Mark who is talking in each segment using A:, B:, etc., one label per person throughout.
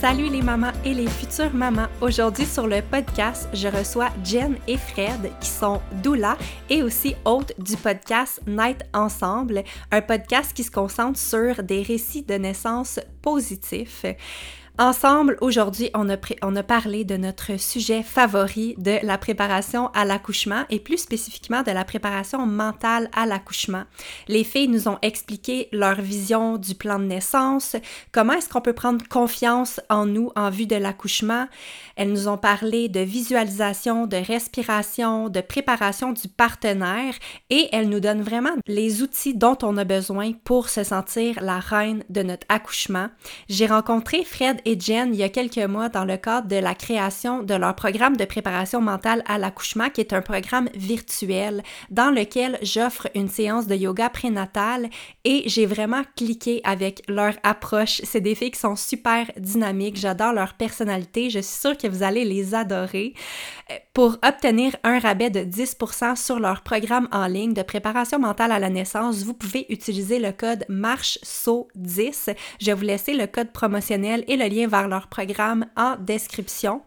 A: Salut les mamans et les futures mamans. Aujourd'hui sur le podcast, je reçois Jen et Fred qui sont doula et aussi hôtes du podcast Night Ensemble, un podcast qui se concentre sur des récits de naissance positifs. Ensemble, aujourd'hui, on a, parlé de notre sujet favori de la préparation à l'accouchement et plus spécifiquement de la préparation mentale à l'accouchement. Les filles nous ont expliqué leur vision du plan de naissance, comment est-ce qu'on peut prendre confiance en nous en vue de l'accouchement. Elles nous ont parlé de visualisation, de respiration, de préparation du partenaire et elles nous donnent vraiment les outils dont on a besoin pour se sentir la reine de notre accouchement. J'ai rencontré Fred et Jen il y a quelques mois dans le cadre de la création de leur programme de préparation mentale à l'accouchement, qui est un programme virtuel dans lequel j'offre une séance de yoga prénatal et j'ai vraiment cliqué avec leur approche. C'est des filles qui sont super dynamiques, j'adore leur personnalité, je suis sûre que vous allez les adorer. Pour obtenir un rabais de 10% sur leur programme en ligne de préparation mentale à la naissance, vous pouvez utiliser le code MARCHESAUT10. Je vais vous laisser le code promotionnel et le lien vers leur programme en description.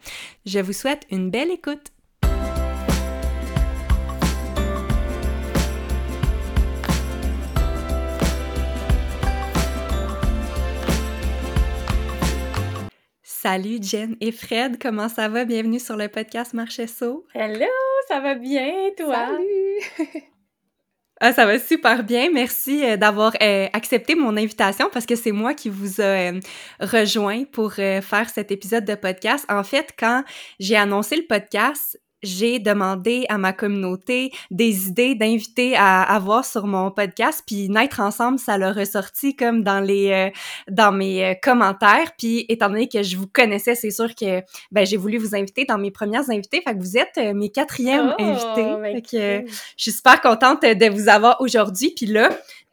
A: Je vous souhaite une belle écoute. Salut Jen et Fred, comment ça va? Bienvenue sur le podcast Marchesso.
B: Hello, ça va bien, toi?
C: Salut!
A: Ah, ça va super bien. Merci euh, d'avoir euh, accepté mon invitation parce que c'est moi qui vous a euh, rejoint pour faire cet épisode de podcast. En fait, quand j'ai annoncé le podcast, j'ai demandé à ma communauté des idées d'invités à avoir sur mon podcast puis naître ensemble ça l'a ressorti comme dans les euh, dans mes euh, commentaires. Puis étant donné que je vous connaissais c'est sûr que ben j'ai voulu vous inviter dans mes premières invitées fait que vous êtes euh, mes quatrièmes
B: Oh,
A: invités.
B: ben,
A: fait que
B: cool.
A: je suis super contente de vous avoir aujourd'hui. Puis là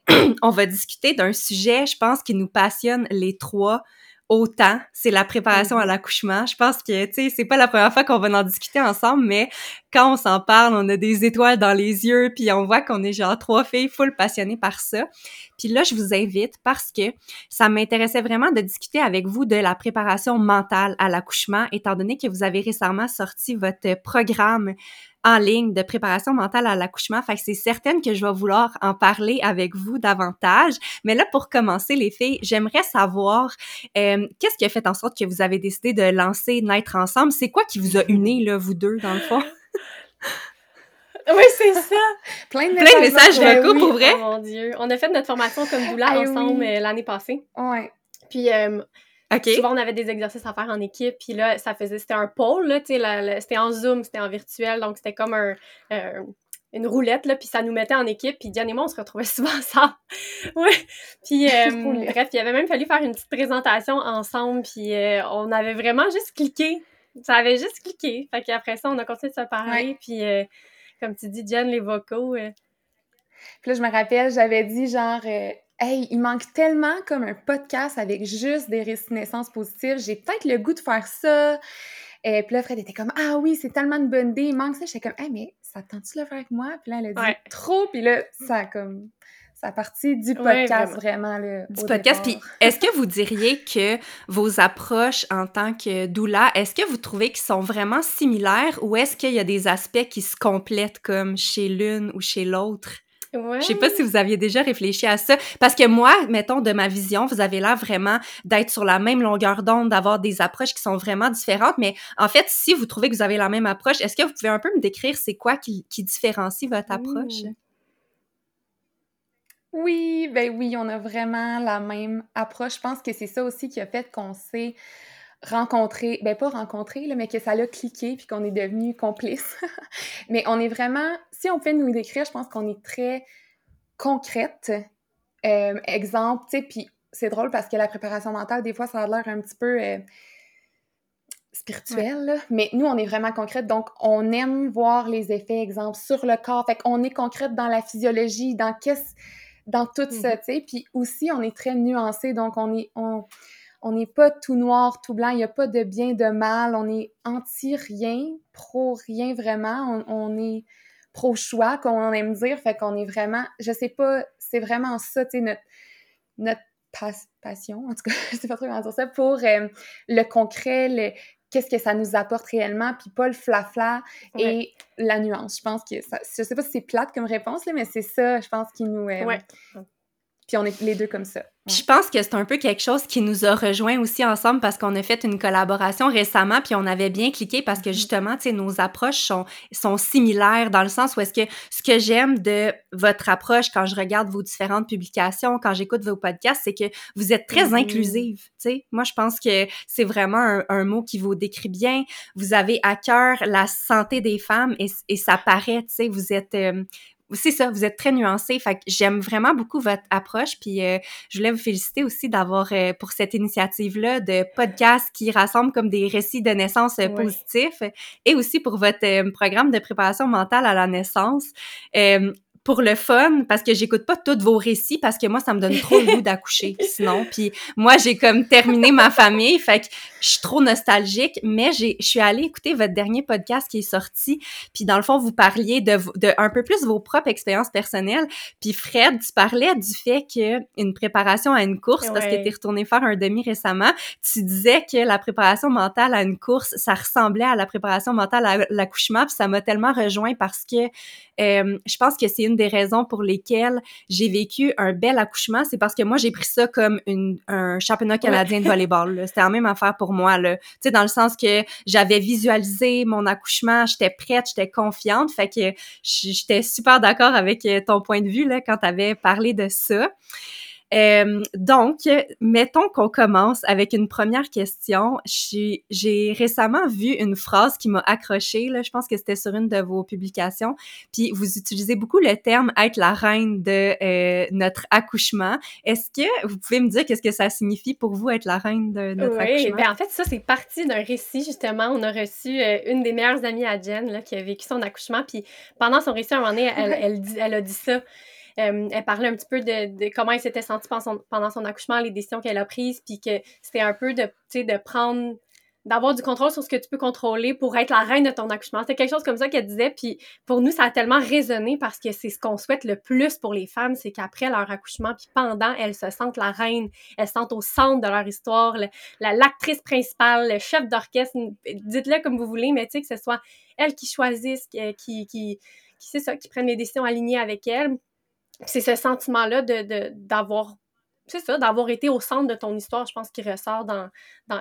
A: on va discuter d'un sujet je pense qui nous passionne les trois autant, c'est la préparation à l'accouchement. Je pense que, tu sais, c'est pas la première fois qu'on va en discuter ensemble, mais quand on s'en parle, on a des étoiles dans les yeux, puis on voit qu'on est genre trois filles full passionnées par ça. Puis là, je vous invite parce que ça m'intéressait vraiment de discuter avec vous de la préparation mentale à l'accouchement, étant donné que vous avez récemment sorti votre programme en ligne de préparation mentale à l'accouchement. Fait que c'est certaine que je vais vouloir en parler avec vous davantage. Mais là, pour commencer, les filles, j'aimerais savoir euh, qu'est-ce qui a fait en sorte que vous avez décidé de lancer Naître ensemble? C'est quoi qui vous a unis, là, vous deux, dans le fond?
B: Oui, c'est ça!
C: Plein de
A: Plein de messages
B: Ben
A: vocaux,
B: oui,
A: pour vrai?
B: Oh mon Dieu! On a fait notre formation comme doula
C: Ah
B: ensemble
C: oui.
B: euh, l'année passée.
C: Ouais.
B: Puis euh, souvent, on avait des exercices à faire en équipe. Puis là, ça faisait... C'était un pôle, là, tu sais, c'était en Zoom, c'était en virtuel. Donc, c'était comme un... euh, une roulette, là, puis ça nous mettait en équipe, puis Diane et moi, on se retrouvait souvent ensemble. ouais. Puis, euh, bref, il avait même fallu faire une petite présentation ensemble, puis euh, on avait vraiment juste cliqué. Ça avait juste cliqué. Fait qu'après ça, on a continué de se parler, puis euh, comme tu dis, Jen, les vocaux, euh,
C: Puis là, je me rappelle, j'avais dit genre, euh, hey, il manque tellement comme un podcast avec juste des récits de naissance positifs. J'ai peut-être le goût de faire ça. Et puis là, Fred était comme, ah oui, c'est tellement une bonne idée, il manque ça. J'étais comme, hey, mais ça te tente-tu de le faire avec moi? Puis là, elle a dit,
B: Ouais.
C: trop. Puis là, ça a comme, ça a parti du
B: Ouais,
C: podcast vraiment, là.
A: du
C: au
A: podcast. Puis, est-ce que vous diriez que vos approches en tant que doula, est-ce que vous trouvez qu'ils sont vraiment similaires ou est-ce qu'il y a des aspects qui se complètent comme chez l'une ou chez l'autre? Je sais pas si vous aviez déjà réfléchi à ça. Parce que moi, mettons, de ma vision, vous avez l'air vraiment d'être sur la même longueur d'onde, d'avoir des approches qui sont vraiment différentes. Mais en fait, si vous trouvez que vous avez la même approche, est-ce que vous pouvez un peu me décrire c'est quoi qui, différencie votre approche?
C: Oui, ben oui, on a vraiment la même approche. Je pense que c'est ça aussi qui a fait qu'on s'est rencontré, ben pas rencontré, là, mais que ça l'a cliqué puis qu'on est devenu complice. mais on est vraiment, si on fait nous décrire, je pense qu'on est très concrète. Euh, exemple, tu sais, puis c'est drôle parce que la préparation mentale, des fois, ça a l'air un petit peu euh, spirituel, mais nous, on est vraiment concrète, donc on aime voir les effets, exemple, sur le corps. Fait qu'on est concrète dans la physiologie, dans qu'est-ce dans tout ça, mm-hmm. tu sais. Puis aussi, on est très nuancé, donc on est on on n'est pas tout noir, tout blanc, il n'y a pas de bien, de mal, on est anti-rien, pro-rien vraiment, on, est pro-choix, comme on aime dire, fait qu'on est vraiment, je sais pas, c'est vraiment ça, tu sais, notre, notre passion, en tout cas, je sais pas trop comment dire ça, pour euh, le concret, le, qu'est-ce que ça nous apporte réellement, puis pas le flafla et la nuance. Je pense que ça, je sais pas si c'est plate comme réponse, là, mais c'est ça, je pense, qui nous... Euh, ouais. Puis on est les deux comme ça.
A: Je pense que c'est un peu quelque chose qui nous a rejoints aussi ensemble parce qu'on a fait une collaboration récemment puis on avait bien cliqué parce que mm-hmm. justement, tu sais, nos approches sont, sont similaires dans le sens où est-ce que ce que j'aime de votre approche quand je regarde vos différentes publications, quand j'écoute vos podcasts, c'est que vous êtes très mm-hmm. inclusive, tu sais. Moi, je pense que c'est vraiment un, mot qui vous décrit bien. Vous avez à cœur la santé des femmes et, et ça paraît, tu sais, vous êtes, euh, c'est ça, vous êtes très nuancé. Fait que j'aime vraiment beaucoup votre approche. Puis euh, je voulais vous féliciter aussi d'avoir euh, pour cette initiative-là de podcast qui rassemble comme des récits de naissance euh, positifs et aussi pour votre programme de préparation mentale à la naissance pour le fun parce que j'écoute pas tous vos récits parce que moi ça me donne trop le goût d'accoucher sinon. Puis moi j'ai comme terminé ma famille fait que je suis trop nostalgique mais j'ai je suis allée écouter votre dernier podcast qui est sorti puis dans le fond vous parliez de, de un peu plus vos propres expériences personnelles puis Fred tu parlais du fait que une préparation à une course parce que tu es retourné faire un demi récemment tu disais que la préparation mentale à une course ça ressemblait à la préparation mentale à l'accouchement puis ça m'a tellement rejoint parce que euh, je pense que c'est une des raisons pour lesquelles j'ai vécu un bel accouchement, c'est parce que moi, j'ai pris ça comme une, un championnat canadien de volleyball. C'était la même affaire pour moi. Tu sais, dans le sens que j'avais visualisé mon accouchement, j'étais prête, j'étais confiante. Fait que j'étais super d'accord avec euh, ton point de vue là, quand tu avais parlé de ça. Euh, donc, mettons qu'on commence avec une première question. J'ai récemment vu une phrase qui m'a accrochée, là, je pense que c'était sur une de vos publications, puis vous utilisez beaucoup le terme être la reine de euh, notre accouchement. Est-ce que vous pouvez me dire qu'est-ce que ça signifie pour vous être la reine de notre accouchement?
B: Oui, ben en fait, ça, c'est parti d'un récit, justement. On a reçu euh, une des meilleures amies à Jen, là, qui a vécu son accouchement, puis pendant son récit, à un moment donné, elle, elle, elle a dit ça. Euh, elle parlait un petit peu de, comment elle s'était sentie pendant son, accouchement, les décisions qu'elle a prises, puis que c'était un peu de, de prendre d'avoir du contrôle sur ce que tu peux contrôler pour être la reine de ton accouchement. C'était quelque chose comme ça qu'elle disait, puis pour nous, ça a tellement résonné parce que c'est ce qu'on souhaite le plus pour les femmes, c'est qu'après leur accouchement, puis pendant, elles se sentent la reine, elles se sentent au centre de leur histoire, la l'actrice principale, le chef d'orchestre, dites-le comme vous voulez, mais tu sais, que ce soit elles qui choisissent, qui, qui, qui, qui, ça, qui prennent les décisions alignées avec elles c'est ce sentiment-là de, d'avoir c'est ça, d'avoir été au centre de ton histoire, je pense, qui ressort dans,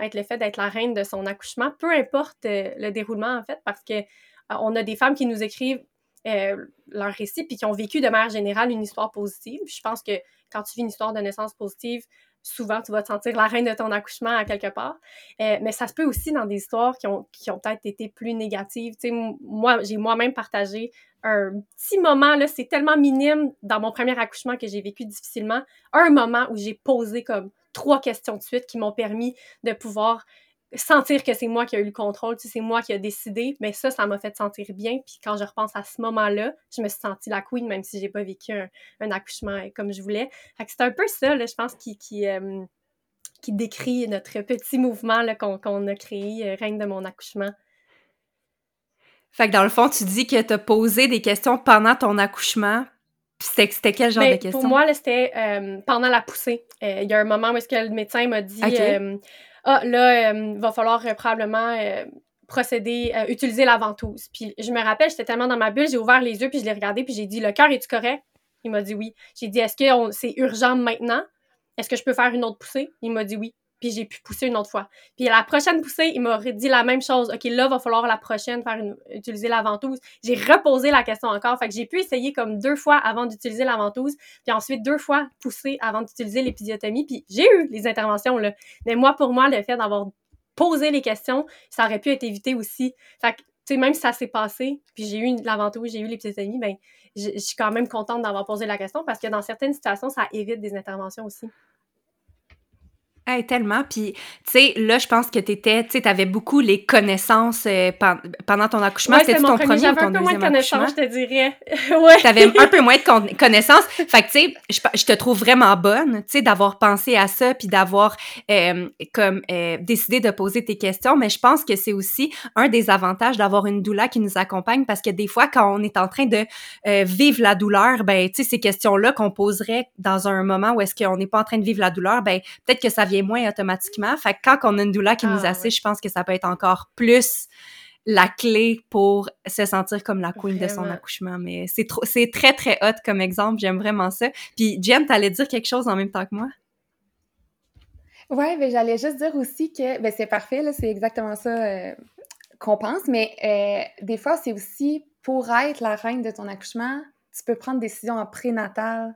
B: être le fait d'être la reine de son accouchement, peu importe euh, le déroulement, en fait, parce que euh, on a des femmes qui nous écrivent euh, leur récit puis qui ont vécu de manière générale une histoire positive. je pense que quand tu vis une histoire de naissance positive, souvent tu vas te sentir la reine de ton accouchement à quelque part. mais ça se peut aussi dans des histoires qui ont, peut-être été plus négatives. J'ai moi-même partagé un petit moment, là, c'est tellement minime dans mon premier accouchement que j'ai vécu difficilement, un moment où j'ai posé comme trois questions de suite qui m'ont permis de pouvoir sentir que c'est moi qui ai eu le contrôle, tu sais, c'est moi qui ai décidé, mais ça, ça m'a fait sentir bien. Puis quand je repense à ce moment-là, je me suis sentie la queen, même si j'ai pas vécu un, accouchement comme je voulais. C'est un peu ça, je pense, qui, qui, euh, qui décrit notre petit mouvement qu'on a créé, euh, Reine de mon accouchement.
A: Fait que dans le fond, tu dis que tu as posé des questions pendant ton accouchement. C'était quel genre
B: ben,
A: de questions?
B: Pour moi, c'était euh, pendant la poussée. Euh, il y a un moment où est-ce que le médecin m'a dit euh, Ah, là, il va falloir probablement procéder, utiliser la ventouse. Puis je me rappelle, j'étais tellement dans ma bulle, j'ai ouvert les yeux, puis je l'ai regardé, puis j'ai dit Le cœur, est-tu correct? Il m'a dit oui. J'ai dit, est-ce que c'est urgent maintenant? Est-ce que je peux faire une autre poussée? Il m'a dit oui. Puis j'ai pu pousser une autre fois. Puis la prochaine poussée, il m'a dit la même chose. OK, là, va falloir la prochaine faire utiliser la ventouse. J'ai reposé la question encore. Fait que j'ai pu essayer comme deux fois avant d'utiliser la ventouse. Puis ensuite deux fois pousser avant d'utiliser l'épisiotomie. Puis j'ai eu les interventions, là. Mais moi, pour moi, le fait d'avoir posé les questions, ça aurait pu être évité aussi. Fait que, tu sais, même si ça s'est passé, puis j'ai eu la ventouse, j'ai eu l'épisiotomie, ben je suis quand même contente d'avoir posé la question parce que dans certaines situations, ça évite des interventions aussi.
A: Hey, tellement. Puis, tu sais, là, je pense que tu étais, tu sais, tu avais beaucoup les connaissances euh, pendant ton accouchement.
B: Ouais, c'était ton premier,
A: ou
B: ton
A: un peu moins
B: de connaissances, je te dirais. ouais.
A: Tu avais un peu moins de connaissances. Fait que, tu sais, je, te trouve vraiment bonne, tu sais, d'avoir pensé à ça puis d'avoir, euh, comme, euh, décidé de poser tes questions. Mais je pense que c'est aussi un des avantages d'avoir une doula qui nous accompagne parce que des fois, quand on est en train de vivre la douleur, ben, tu sais, ces questions-là qu'on poserait dans un moment où est-ce qu'on n'est pas en train de vivre la douleur, ben, peut-être que ça vient moins automatiquement. Fait que quand on a une doula qui nous ah, assiste, je pense que ça peut être encore plus la clé pour se sentir comme la queen de son accouchement. Mais c'est trop, c'est très, très hot comme exemple. J'aime vraiment ça. Puis, Jen, t'allais dire quelque chose en même temps que moi?
C: Ouais, mais j'allais juste dire aussi que, ben c'est parfait, là, c'est exactement ça euh, qu'on pense, mais euh, des fois, c'est aussi pour être la reine de ton accouchement, tu peux prendre des décisions en prénatal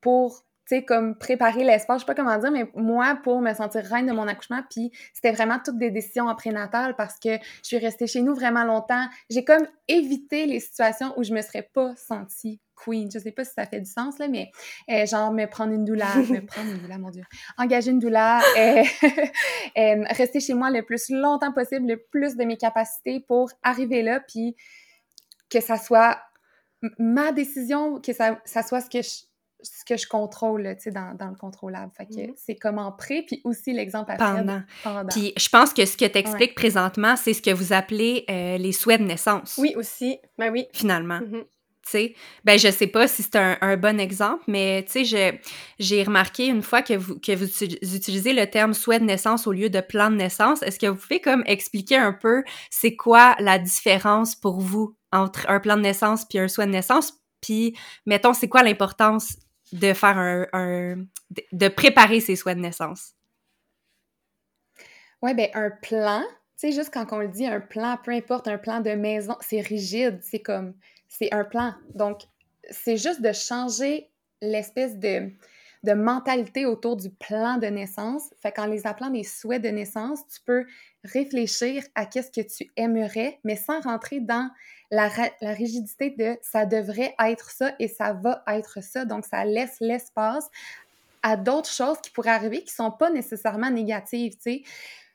C: pour sais, comme préparer l'espace, je sais pas comment dire, mais moi, pour me sentir reine de mon accouchement, puis c'était vraiment toutes des décisions en prénatal parce que je suis restée chez nous vraiment longtemps. J'ai comme évité les situations où je me serais pas sentie queen. Je sais pas si ça fait du sens, là, mais euh, genre me prendre une doula, me prendre une doula, mon Dieu, engager une doula, euh, euh, rester chez moi le plus longtemps possible, le plus de mes capacités pour arriver là, puis que ça soit ma décision, que ça, ça soit ce que je ce que je contrôle, tu sais, dans, dans, le contrôlable. Fait que mm-hmm. c'est comme en pré, puis aussi l'exemple après.
A: Pendant. pendant. Puis je pense que ce que tu expliques présentement, c'est ce que vous appelez euh, les souhaits de naissance.
B: Oui, aussi. Ben oui.
A: Finalement. Mm-hmm. Tu sais, ben je sais pas si c'est un, un, bon exemple, mais tu sais, j'ai remarqué une fois que vous, que vous utilisez le terme souhait de naissance au lieu de plan de naissance. Est-ce que vous pouvez comme expliquer un peu c'est quoi la différence pour vous entre un plan de naissance puis un souhait de naissance? Puis, mettons, c'est quoi l'importance de faire un, de préparer ses soins de naissance?
C: Oui, ben un plan, tu sais, juste quand on le dit, un plan, peu importe, un plan de maison, c'est rigide, c'est comme, c'est un plan. Donc, c'est juste de changer l'espèce de, de mentalité autour du plan de naissance. Fait qu'en les appelant des souhaits de naissance, tu peux réfléchir à qu'est-ce que tu aimerais, mais sans rentrer dans la, rigidité de ça devrait être ça et ça va être ça. Donc, ça laisse l'espace à d'autres choses qui pourraient arriver qui sont pas nécessairement négatives, tu sais.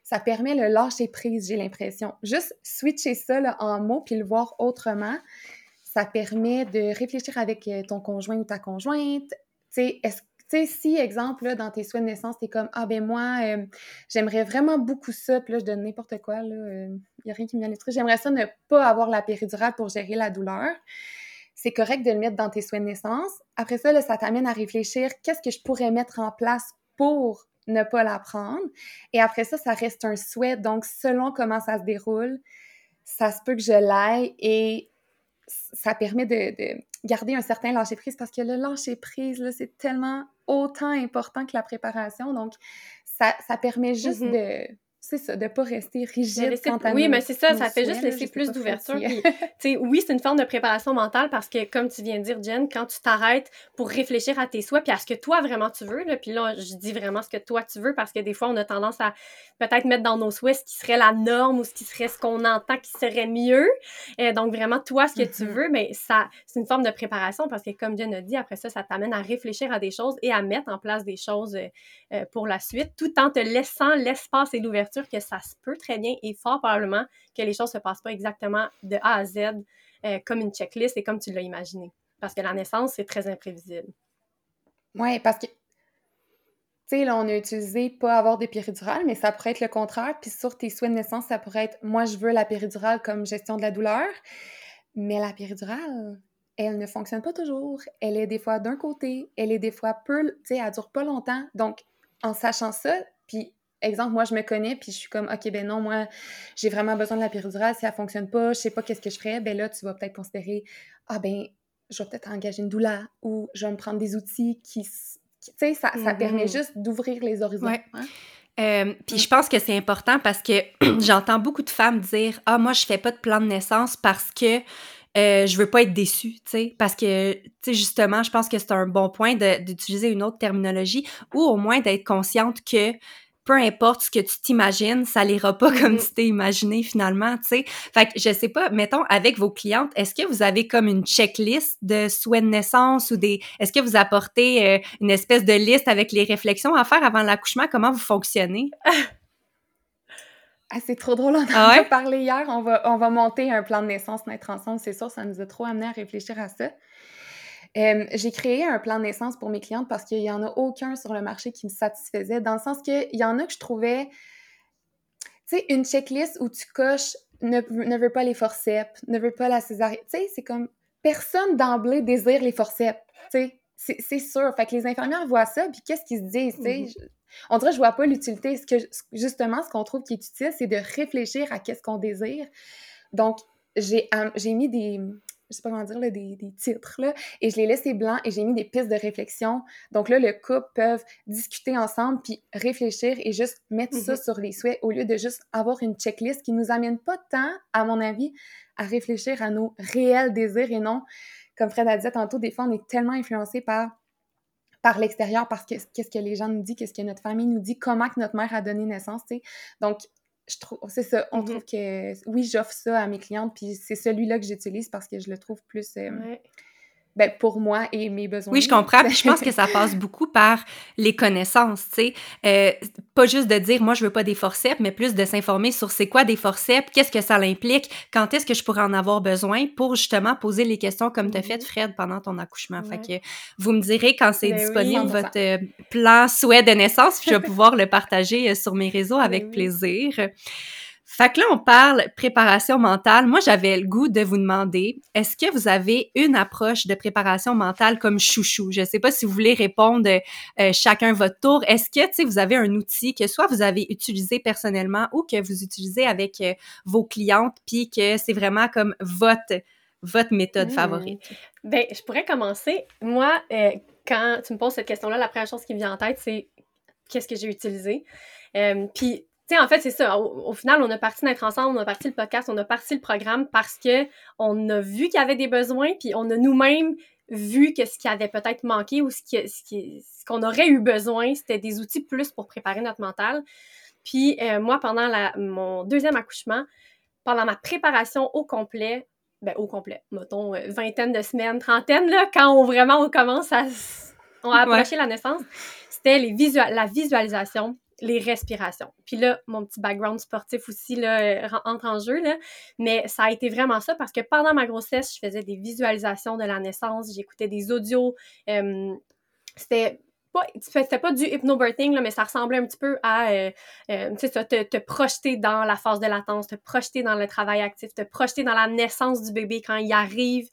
C: Ça permet le lâcher prise, j'ai l'impression. Juste switcher ça en mots puis le voir autrement, ça permet de réfléchir avec euh, ton conjoint ou ta conjointe. Tu sais, est-ce tu sais, si, exemple, là, dans tes soins de naissance, t'es comme, ah ben moi, euh, j'aimerais vraiment beaucoup ça, puis là, je donne n'importe quoi, là, il euh, n'y a rien qui me vient à j'aimerais ça ne pas avoir la péridurale pour gérer la douleur. C'est correct de le mettre dans tes soins de naissance. Après ça, là, ça t'amène à réfléchir, qu'est-ce que je pourrais mettre en place pour ne pas la prendre? Et après ça, ça reste un souhait. Donc, selon comment ça se déroule, ça se peut que je l'aille et ça permet de, garder un certain lâcher-prise parce que le lâcher-prise, c'est tellement autant important que la préparation. Donc, ça, ça permet juste mm-hmm. de c'est ça, de ne pas rester rigide quant à
B: Oui, mais c'est ça, ça fait juste laisser plus d'ouverture. oui, c'est une forme de préparation mentale parce que, comme tu viens de dire, Jen, quand tu t'arrêtes pour réfléchir à tes souhaits puis à ce que toi vraiment tu veux, là, puis là, je dis vraiment ce que toi tu veux parce que des fois, on a tendance à peut-être mettre dans nos souhaits ce qui serait la norme ou ce qui serait ce qu'on entend qui serait mieux. et donc, vraiment, toi, ce que tu mm-hmm. veux, mais ça, c'est une forme de préparation parce que, comme Jen a dit, après ça, ça t'amène à réfléchir à des choses et à mettre en place des choses euh, euh, pour la suite tout en te laissant l'espace et l'ouverture que ça se peut très bien et fort probablement que les choses ne se passent pas exactement de A à Z euh, comme une checklist et comme tu l'as imaginé. Parce que la naissance, c'est très imprévisible.
C: Oui, parce que, tu sais, là, on a utilisé pas avoir des péridurales, mais ça pourrait être le contraire. Puis sur tes souhaits de naissance, ça pourrait être moi, je veux la péridurale comme gestion de la douleur. Mais la péridurale, elle ne fonctionne pas toujours. Elle est des fois d'un côté, elle est des fois peu, tu sais, elle dure pas longtemps. Donc, en sachant ça, puis exemple, moi, je me connais, puis je suis comme, OK, ben non, moi, j'ai vraiment besoin de la péridurale. Si elle fonctionne pas, je sais pas qu'est-ce que je ferais. Ben là, tu vas peut-être considérer, ah ben, je vais peut-être engager une doula ou je vais me prendre des outils qui, tu sais, ça, ça permet
A: Mm-hmm.
C: juste d'ouvrir les horizons.
A: Ouais.
C: hein.
A: Euh, puis je pense que c'est important parce que j'entends beaucoup de femmes dire Ah, moi, je fais pas de plan de naissance parce que euh, je veux pas être déçue, tu sais. Parce que, tu sais, justement, je pense que c'est un bon point d'utiliser une autre terminologie ou au moins d'être consciente que peu importe ce que tu t'imagines, ça l'ira pas comme
B: Mhm.
A: tu t'es imaginé finalement, tu sais. Fait que je sais pas, mettons, avec vos clientes, est-ce que vous avez comme une checklist de souhaits de naissance ou des... Est-ce que vous apportez euh, une espèce de liste avec les réflexions à faire avant l'accouchement? Comment vous fonctionnez?
C: Ah, c'est trop drôle, on en
A: Ah
C: a parlé hier. On va, on va monter un plan de naissance, naître ensemble, c'est sûr, ça nous a trop amené à réfléchir à ça. Euh, j'ai créé un plan de naissance pour mes clientes parce qu'il n'y en a aucun sur le marché qui me satisfaisait, dans le sens qu'il y en a que je trouvais, tu sais, une checklist où tu coches ne, ne veut pas les forceps, ne veut pas la césarienne. Tu sais, c'est comme personne d'emblée désire les forceps. Tu sais, c'est sûr. Fait que les infirmières voient ça, puis qu'est-ce qu'ils se disent, tu sais?
B: Mhm.
C: Je- On dirait que je vois pas l'utilité. Ce que, justement, ce qu'on trouve qui est utile, c'est de réfléchir à qu'est-ce qu'on désire. Donc, j'ai mis des, je sais pas comment dire, là, des, des titres, là, et je les laissais blancs et j'ai mis des pistes de réflexion. Donc là, le couple peuvent discuter ensemble puis réfléchir et juste mettre ça
B: Mhm.
C: sur les souhaits au lieu de juste avoir une checklist qui nous amène pas tant, à mon avis, à réfléchir à nos réels désirs et non, comme Fred a dit tantôt, des fois, on est tellement influencé par par l'extérieur, parce que qu'est-ce que les gens nous disent, qu'est-ce que notre famille nous dit, comment que notre mère a donné naissance, tu sais. Donc, je trouve, c'est ça, on
B: Mhm.
C: trouve que, oui, j'offre ça à mes clientes, puis c'est celui-là que j'utilise parce que je le trouve plus, euh,
B: Ouais.
C: Ben, pour moi et mes besoins.
A: Oui, je comprends. Puis je pense que ça passe beaucoup par les connaissances, tu sais. Euh, pas juste de dire, moi, je veux pas des forceps, mais plus de s'informer sur c'est quoi des forceps, qu'est-ce que ça implique, quand est-ce que je pourrais en avoir besoin pour justement poser les questions comme tu as fait,
B: Mhm.
A: Fred, pendant ton accouchement. Fait que vous me direz quand c'est
B: Ben oui.
A: disponible
C: 100%.
A: votre euh, plan souhait de naissance, puis je vais pouvoir le partager euh, sur mes réseaux avec
B: oui.
A: plaisir. Fait que là, on parle préparation mentale. Moi, j'avais le goût de vous demander, est-ce que vous avez une approche de préparation mentale comme chouchou? Je sais pas si vous voulez répondre euh, chacun votre tour. Est-ce que, tu sais, vous avez un outil que soit vous avez utilisé personnellement ou que vous utilisez avec euh, vos clientes, puis que c'est vraiment comme votre, votre méthode
B: Hmm.
A: favorite?
B: Ben, je pourrais commencer. Moi, euh, quand tu me poses cette question-là, la première chose qui me vient en tête, c'est qu'est-ce que j'ai utilisé? Euh, Puis, sais, en fait, c'est ça. Au, au final, on a parti d'être ensemble, on a parti le podcast, on a parti le programme parce que on a vu qu'il y avait des besoins, puis on a nous-mêmes vu que ce qui avait peut-être manqué ou ce ce qui- ce qu'on aurait eu besoin, c'était des outils plus pour préparer notre mental. Puis, euh, moi, pendant la- mon deuxième accouchement, pendant ma préparation au complet, ben, au complet, mettons, euh, vingtaine de semaines, trentaine, là, quand on, vraiment on commence à, on a approché la naissance, c'était les visual la visualisation, les respirations. Puis là, mon petit background sportif aussi là, euh, entre en jeu, là, mais ça a été vraiment ça parce que pendant ma grossesse, je faisais des visualisations de la naissance, j'écoutais des audios, euh, c'était pas, c'était pas du hypnobirthing, mais ça ressemblait un petit peu à, euh, te, te projeter dans la phase de latence, te projeter dans le travail actif, te projeter dans la naissance du bébé quand il arrive.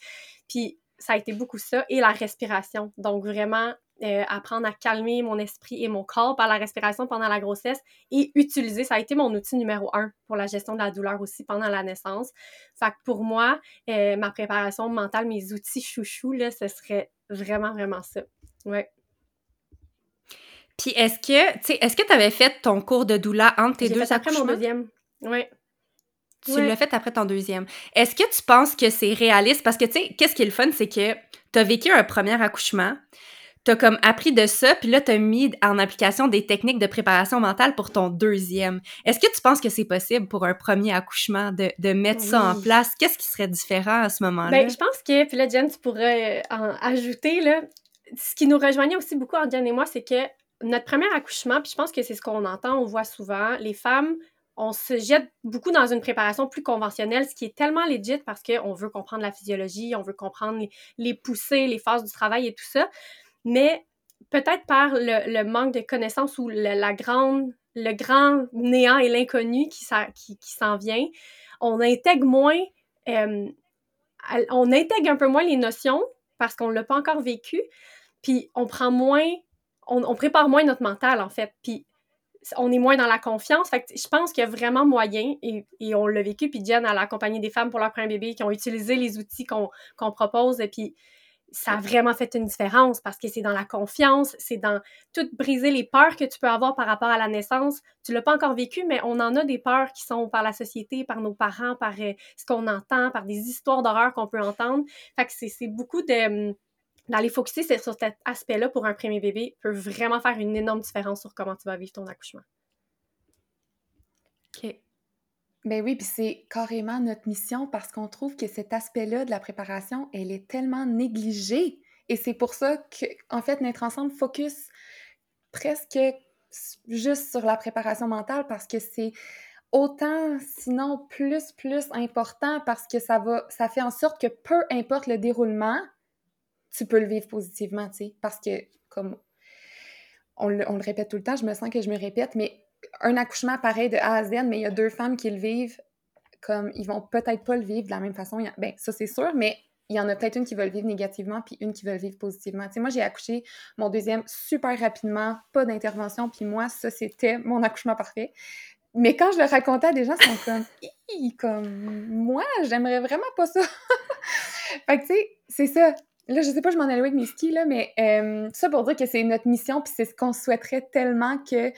B: Puis ça a été beaucoup ça. Et la respiration. Donc vraiment, euh, apprendre à calmer mon esprit et mon corps par la respiration pendant la grossesse et utiliser, ça a été mon outil numéro un pour la gestion de la douleur aussi pendant la naissance. Fait que pour moi, euh, ma préparation mentale, mes outils chouchous, là, ce serait vraiment, vraiment ça. Ouais.
A: Puis est-ce que, tu sais, est-ce que tu avais fait ton cours de doula entre tes deux
B: fait après mon
A: accouchements?
B: deuxième. Ouais.
A: Tu
B: Ouais.
A: l'as fait après ton deuxième. Est-ce que tu penses que c'est réaliste? Parce que, tu sais, qu'est-ce qui est le fun, c'est que tu as vécu un premier accouchement, tu as comme appris de ça, puis là, tu as mis en application des techniques de préparation mentale pour ton deuxième. Est-ce que tu penses que c'est possible pour un premier accouchement de, de mettre ça en place? Qu'est-ce qui serait différent à ce moment-là?
B: Ben, je pense que, puis là, Jen, tu pourrais euh, en ajouter, là, ce qui nous rejoignait aussi beaucoup Jen et moi, c'est que notre premier accouchement, puis je pense que c'est ce qu'on entend, on voit souvent, les femmes, on se jette beaucoup dans une préparation plus conventionnelle, ce qui est tellement legit parce qu'on veut comprendre la physiologie, on veut comprendre les, les poussées, les phases du travail et tout ça. Mais peut-être par le, manque de connaissances ou le, la grande, le grand néant et l'inconnu qui, qui, qui s'en vient, on intègre moins, euh, on intègre un peu moins les notions parce qu'on ne l'a pas encore vécu, puis on prend moins, on, prépare moins notre mental en fait, puis on est moins dans la confiance. Fait que je pense qu'il y a vraiment moyen, et, et on l'a vécu, puis Jen, elle a accompagné des femmes pour leur premier bébé qui ont utilisé les outils qu'on qu'on propose, et puis ça a vraiment fait une différence parce que c'est dans la confiance, c'est dans tout briser les peurs que tu peux avoir par rapport à la naissance. Tu l'as pas encore vécu, mais on en a des peurs qui sont par la société, par nos parents, par euh, ce qu'on entend, par des histoires d'horreur qu'on peut entendre. Fait que c'est beaucoup de hum, d'aller focuser sur cet aspect-là pour un premier bébé peut vraiment faire une énorme différence sur comment tu vas vivre ton accouchement.
C: OK. Ben oui, puis c'est carrément notre mission parce qu'on trouve que cet aspect-là de la préparation, elle est tellement négligée. Et c'est pour ça que, en fait, Naître ensemble focus presque juste sur la préparation mentale parce que c'est autant, sinon plus, plus important parce que ça va, ça fait en sorte que peu importe le déroulement, tu peux le vivre positivement, tu sais, parce que, comme on le répète tout le temps, je me sens que je me répète, mais un accouchement pareil de A à Z, mais il y a deux femmes qui le vivent comme ils vont peut-être pas le vivre de la même façon. Ben, ça, c'est sûr, mais il y en a peut-être une qui va le vivre négativement, puis une qui va le vivre positivement. Tu sais, moi, j'ai accouché mon deuxième super rapidement, pas d'intervention, puis moi, ça, c'était mon accouchement parfait. Mais quand je le racontais à des gens, ils sont comme, comme, moi, j'aimerais vraiment pas ça. fait que, tu sais, c'est ça. Là, je sais pas, je m'en allais avec mes skis, mais euh, ça pour dire que c'est notre mission, puis c'est ce qu'on souhaiterait tellement que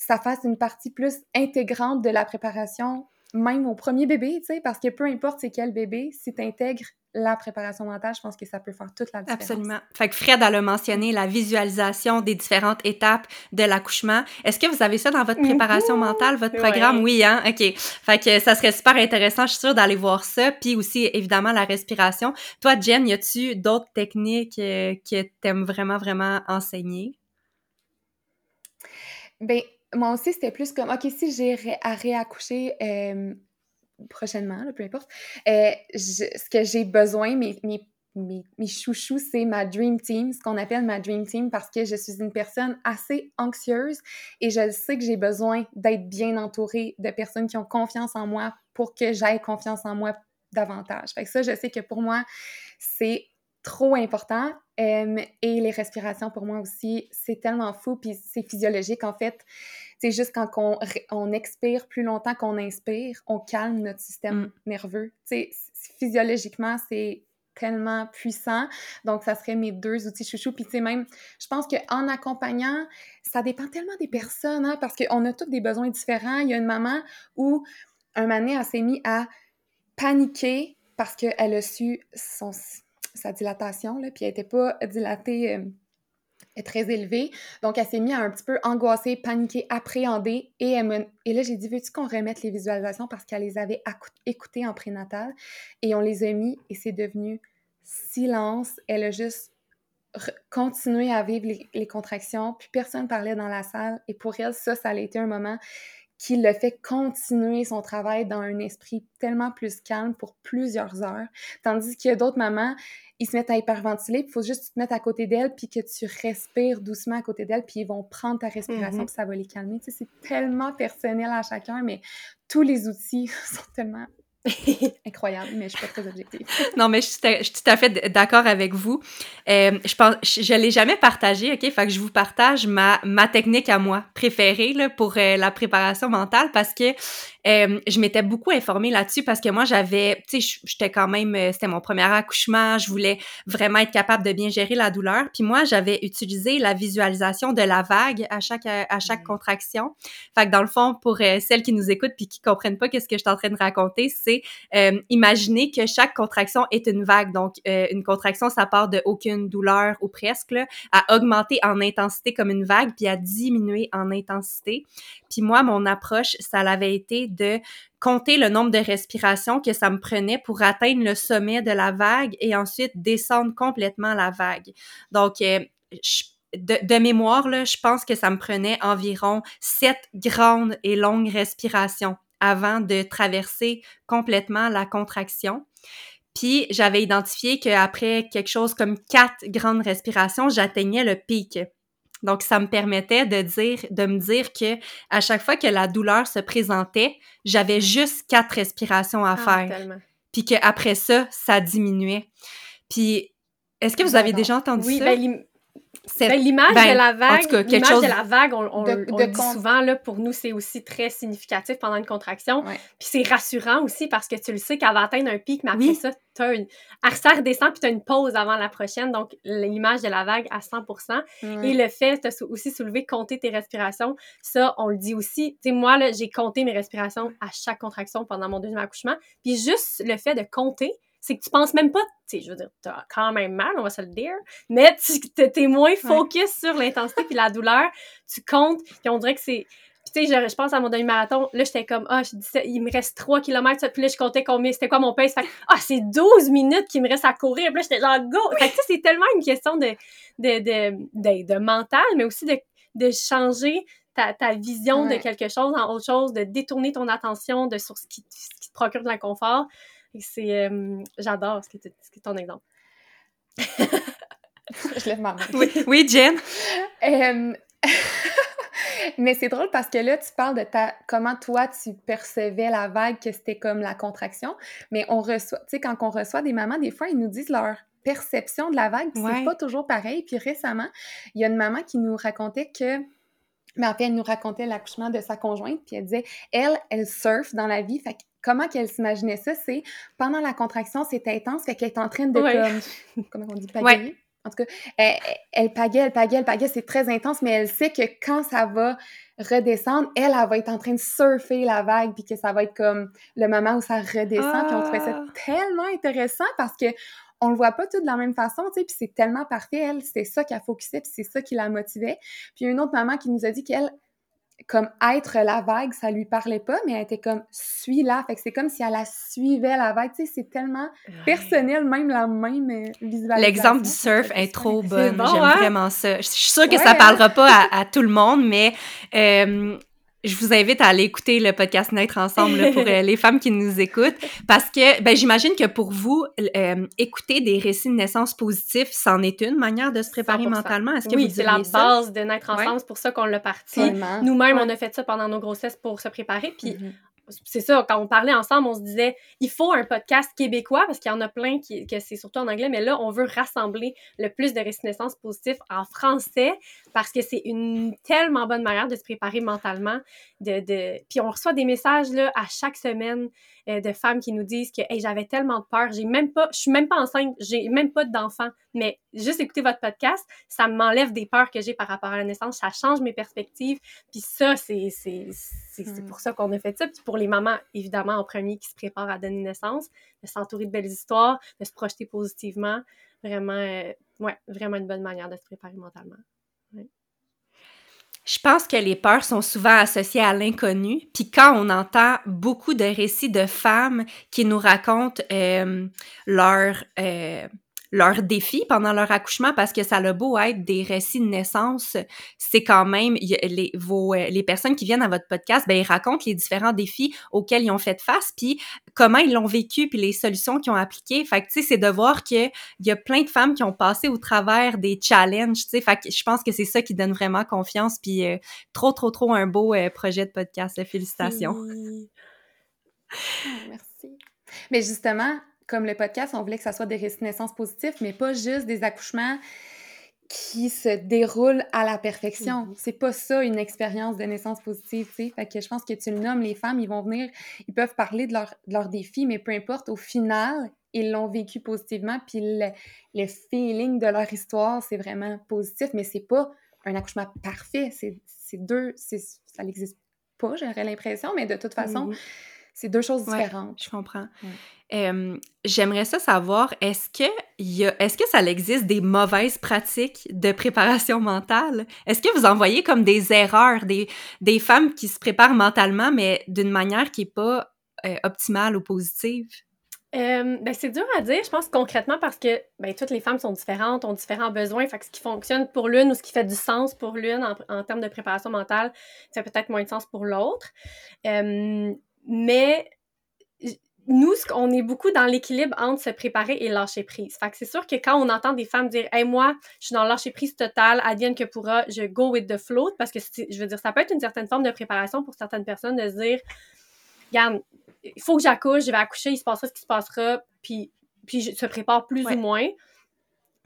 C: ça fasse une partie plus intégrante de la préparation, même au premier bébé, tu sais, parce que peu importe c'est quel bébé, si tu intègres la préparation mentale, je pense que ça peut faire toute la différence.
A: Absolument. Fait que Fred, elle a mentionné la visualisation des différentes étapes de l'accouchement. Est-ce que vous avez ça dans votre préparation mentale, votre programme? Oui, hein? OK. Fait que ça serait super intéressant, je suis sûre, d'aller voir ça. Puis aussi, évidemment, la respiration. Toi, Jen, y a-tu d'autres techniques euh, que t'aimes vraiment, vraiment enseigner?
C: Ben, moi aussi, c'était plus comme, OK, si j'ai à réaccoucher euh, prochainement, peu importe, euh, ce que j'ai besoin, mes, mes, mes, chouchous, c'est ma Dream Team, ce qu'on appelle ma Dream Team, parce que je suis une personne assez anxieuse et je sais que j'ai besoin d'être bien entourée de personnes qui ont confiance en moi pour que j'aie confiance en moi davantage. Fait que ça, je sais que pour moi, c'est trop important. et les respirations, pour moi aussi, c'est tellement fou, puis c'est physiologique, en fait. C'est juste quand on, on, expire plus longtemps qu'on inspire, on calme notre système mm. nerveux. sais, physiologiquement, c'est tellement puissant. Donc, ça serait mes deux outils chouchou. Puis, tu sais, même, je pense qu'en accompagnant, ça dépend tellement des personnes, hein, parce qu'on a tous des besoins différents. Il y a une maman où, un moment elle s'est mise à paniquer parce qu'elle a su son sa dilatation, là, puis elle n'était pas dilatée euh, très élevée. Donc, elle s'est mise à un petit peu angoisser, paniquer, appréhender. Et, là, j'ai dit, veux-tu qu'on remette les visualisations parce qu'elle les avait écoutées en prénatal? Et on les a mis et c'est devenu silence. Elle a juste continué à vivre les, contractions. Puis personne parlait dans la salle. Et pour elle, ça, ça a été un moment qui le fait continuer son travail dans un esprit tellement plus calme pour plusieurs heures. Tandis qu'il y a d'autres mamans, ils se mettent à hyperventiler, il faut juste te mettre à côté d'elle, puis que tu respires doucement à côté d'elle, puis ils vont prendre ta respiration, mm-hmm. puis ça va les calmer. Tu sais, c'est tellement personnel à chacun, mais tous les outils sont tellement Incroyable, mais je suis pas très objective.
A: non, mais je suis, tout à fait d'accord avec vous. Euh, je pense, je, l'ai jamais partagé, ok? Fait que je vous partage ma, ma technique à moi préférée là, pour euh, la préparation mentale parce que euh, je m'étais beaucoup informée là-dessus parce que moi, j'avais, tu sais, j'étais quand même, c'était mon premier accouchement, je voulais vraiment être capable de bien gérer la douleur. Puis moi, j'avais utilisé la visualisation de la vague à chaque, à chaque contraction. Fait que dans le fond, pour celles qui nous écoutent puis qui comprennent pas qu'est-ce que je suis en train de raconter, c'est euh, imaginer que chaque contraction est une vague. Donc, une contraction, ça part de aucune douleur ou presque, à augmenter en intensité comme une vague puis à diminuer en intensité. Puis moi, mon approche, ça l'avait été de compter le nombre de respirations que ça me prenait pour atteindre le sommet de la vague et ensuite descendre complètement la vague. Donc, euh, de, mémoire, je pense que ça me prenait environ sept grandes et longues respirations avant de traverser complètement la contraction. Puis j'avais identifié qu'après quelque chose comme quatre grandes respirations, j'atteignais le pic. Donc, ça me permettait de dire, de me dire que à chaque fois que la douleur se présentait, j'avais juste quatre respirations à ah, faire. Puis qu'après ça, ça diminuait. Puis, est-ce que vous avez déjà entendu
B: oui,
A: ça?
B: Ben, ben, l'image de la vague, l'image de la vague, on, on, le dit souvent, là, pour nous, c'est aussi très significatif pendant une contraction. Puis c'est rassurant aussi parce que tu le sais qu'elle va atteindre un pic, mais après ça, tu as une... ça redescend puis tu as une pause avant la prochaine. Donc, l'image de la vague à 100% Et le fait de aussi soulever, compter tes respirations, ça, on le dit aussi. Tu sais, moi, là, j'ai compté mes respirations à chaque contraction pendant mon deuxième accouchement. Puis juste le fait de compter, c'est que tu penses même pas, tu sais, je veux dire, t'as quand même mal, on va se le dire, mais tu t'es moins focus sur l'intensité puis la douleur, tu comptes, puis on dirait que c'est... tu sais, je, pense à mon demi-marathon, là, j'étais comme, ah, je disais, il me reste 3 km, puis là, je comptais combien, c'était quoi mon pace, fait ah, c'est 12 minutes qu'il me reste à courir, puis là, j'étais genre, go! Fait que, tu sais, c'est tellement une question de, de, de, de, mental, mais aussi de, de changer ta, ta vision de quelque chose en autre chose, de détourner ton attention de sur ce qui, ce qui te procure de l'inconfort. Et c'est. J'adore ce qui est ton exemple.
C: je lève ma main.
A: Oui, oui Jen.
C: Mais c'est drôle parce que là, tu parles de ta comment toi tu percevais la vague, que c'était comme la contraction. Mais on reçoit, tu sais, quand on reçoit des mamans, des fois, ils nous disent leur perception de la vague, c'est pas toujours pareil. Puis récemment, il y a une maman qui nous racontait que mais en fait, elle nous racontait l'accouchement de sa conjointe, puis elle disait, elle, elle surfe dans la vie, fait comment qu'elle s'imaginait ça, c'est pendant la contraction, c'était intense, fait qu'elle est en train de comme, comment on dit, pagayer? En tout cas, elle, elle pagaie, elle pagaie, elle pagaie, c'est très intense, mais elle sait que quand ça va redescendre, elle, elle va être en train de surfer la vague, puis que ça va être comme le moment où ça redescend, puis on trouvait ça ah! tellement intéressant parce que on le voit pas tout de la même façon, tu sais, puis c'est tellement parfait, elle, c'est ça qui a focusé, puis c'est ça qui la motivait. Puis une autre maman qui nous a dit qu'elle, comme être la vague, ça lui parlait pas, mais elle était comme suis-la. Fait que c'est comme si elle la suivait la vague. Tu sais, c'est tellement personnel, même la même euh, visualisation.
A: L'exemple du surf est trop bonne. J'aime hein? vraiment ça. Je suis sûre que ça parlera pas à, tout le monde, mais euh, je vous invite à aller écouter le podcast Naître ensemble pour euh, les femmes qui nous écoutent parce que ben, j'imagine que pour vous, euh, écouter des récits de naissance positifs, c'en est une manière de se préparer mentalement. Est-ce que
B: oui, c'est la base de Naître ensemble, c'est pour ça qu'on l'a parti. Nous-mêmes, on a fait ça pendant nos grossesses pour se préparer. Puis mm-hmm c'est ça, quand on parlait ensemble, on se disait, il faut un podcast québécois parce qu'il y en a plein qui, que c'est surtout en anglais, mais là, on veut rassembler le plus de récits naissance positifs en français parce que c'est une tellement bonne manière de se préparer mentalement. De, de... Puis on reçoit des messages là, à chaque semaine euh, de femmes qui nous disent que hey, j'avais tellement de peur, j'ai même pas, je suis même pas enceinte, j'ai même pas d'enfant, mais juste écouter votre podcast, ça m'enlève des peurs que j'ai par rapport à la naissance, ça change mes perspectives. Puis ça, c'est c'est pour ça qu'on a fait ça. Puis pour les mamans, évidemment, en premier qui se préparent à donner naissance, de s'entourer de belles histoires, de se projeter positivement, vraiment, euh, ouais, vraiment une bonne manière de se préparer mentalement.
A: Je pense que les peurs sont souvent associées à l'inconnu. Puis quand on entend beaucoup de récits de femmes qui nous racontent euh, leur euh, leurs défis pendant leur accouchement parce que ça a beau être des récits de naissance, c'est quand même les, vos, euh, les personnes qui viennent à votre podcast, ben, ils racontent les différents défis auxquels ils ont fait face, puis comment ils l'ont vécu, puis les solutions qu'ils ont appliquées. Fait que, tu sais, c'est de voir qu'il y a plein de femmes qui ont passé au travers des challenges, tu sais. Fait que je pense que c'est ça qui donne vraiment confiance, puis euh, trop, trop, trop un beau euh, projet de podcast. Félicitations.
C: Ah, merci. Mais justement, comme le podcast, on voulait que ça soit des récits naissance positifs, mais pas juste des accouchements qui se déroulent à la perfection. Mm-hmm. C'est pas ça une expérience de naissance positive, tu sais. Fait que je pense que tu le nommes, les femmes, ils vont venir, ils peuvent parler de, leur, leurs défis, mais peu importe, au final, ils l'ont vécu positivement, puis le, feeling de leur histoire, c'est vraiment positif, mais c'est pas un accouchement parfait. C'est deux, ça n'existe pas, j'aurais l'impression, mais de toute façon, mm-hmm. C'est deux choses différentes.
A: je comprends. J'aimerais ça savoir, est-ce que, y a, est-ce que ça existe des mauvaises pratiques de préparation mentale? Est-ce que vous en voyez comme des erreurs, des, des femmes qui se préparent mentalement, mais d'une manière qui n'est pas euh, optimale ou positive?
B: ben c'est dur à dire, je pense concrètement parce que ben, toutes les femmes sont différentes, ont différents besoins. Fait que ce qui fonctionne pour l'une ou ce qui fait du sens pour l'une en, en termes de préparation mentale, ça peut-être moins de sens pour l'autre. Mais nous, on est beaucoup dans l'équilibre entre se préparer et lâcher prise. Fait que c'est sûr que quand on entend des femmes dire Hey, moi, je suis dans lâcher prise totale, advienne que pourra, je go with the float, parce que je veux dire, ça peut être une certaine forme de préparation pour certaines personnes de se dire Regarde, il faut que j'accouche, je vais accoucher, il se passera ce qui se passera, puis, puis je se prépare plus ou moins.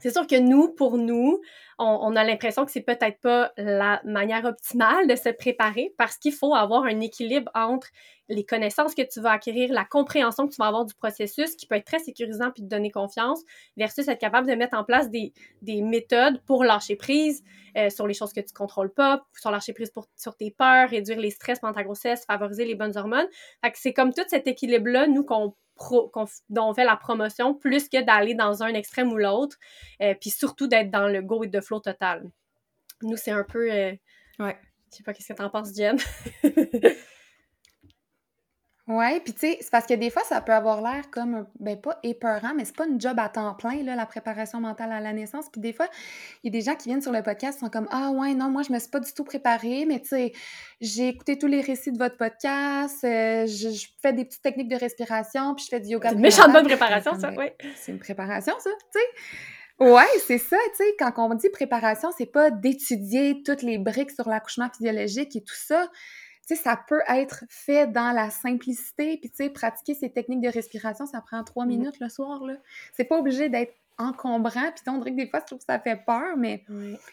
B: C'est sûr que nous, pour nous, on, a l'impression que c'est peut-être pas la manière optimale de se préparer parce qu'il faut avoir un équilibre entre les connaissances que tu vas acquérir, la compréhension que tu vas avoir du processus qui peut être très sécurisant puis te donner confiance versus être capable de mettre en place des, méthodes pour lâcher prise euh, sur les choses que tu contrôles pas, sur lâcher prise sur tes peurs, réduire les stress pendant ta grossesse, favoriser les bonnes hormones. Fait c'est comme tout cet équilibre-là, nous, qu'on dont on fait la promotion plus que d'aller dans un extrême ou l'autre, euh, puis surtout d'être dans le go with the flow total. Nous, c'est un peu... Euh,
A: ouais.
B: Je sais pas qu'est-ce que t'en penses, Jen?
C: Ouais, puis tu sais, c'est parce que des fois, ça peut avoir l'air comme, ben pas épeurant, mais c'est pas une job à temps plein, là, la préparation mentale à la naissance. Puis des fois, il y a des gens qui viennent sur le podcast, sont comme, ah ouais, non, moi, je me suis pas du tout préparée, mais tu sais, j'ai écouté tous les récits de votre podcast, euh, je, fais des petites techniques de respiration, puis je fais du yoga.
B: C'est une méchante bonne préparation, ça, oui.
C: C'est une préparation, ça, tu sais. Ouais, c'est ça, tu sais, quand on dit préparation, c'est pas d'étudier toutes les briques sur l'accouchement physiologique et tout ça tu sais, ça peut être fait dans la simplicité, puis tu sais, pratiquer ces techniques de respiration, ça prend trois mmh. minutes le soir, là. C'est pas obligé d'être encombrant. Puis on dirait que des fois, je trouve que ça fait peur, mais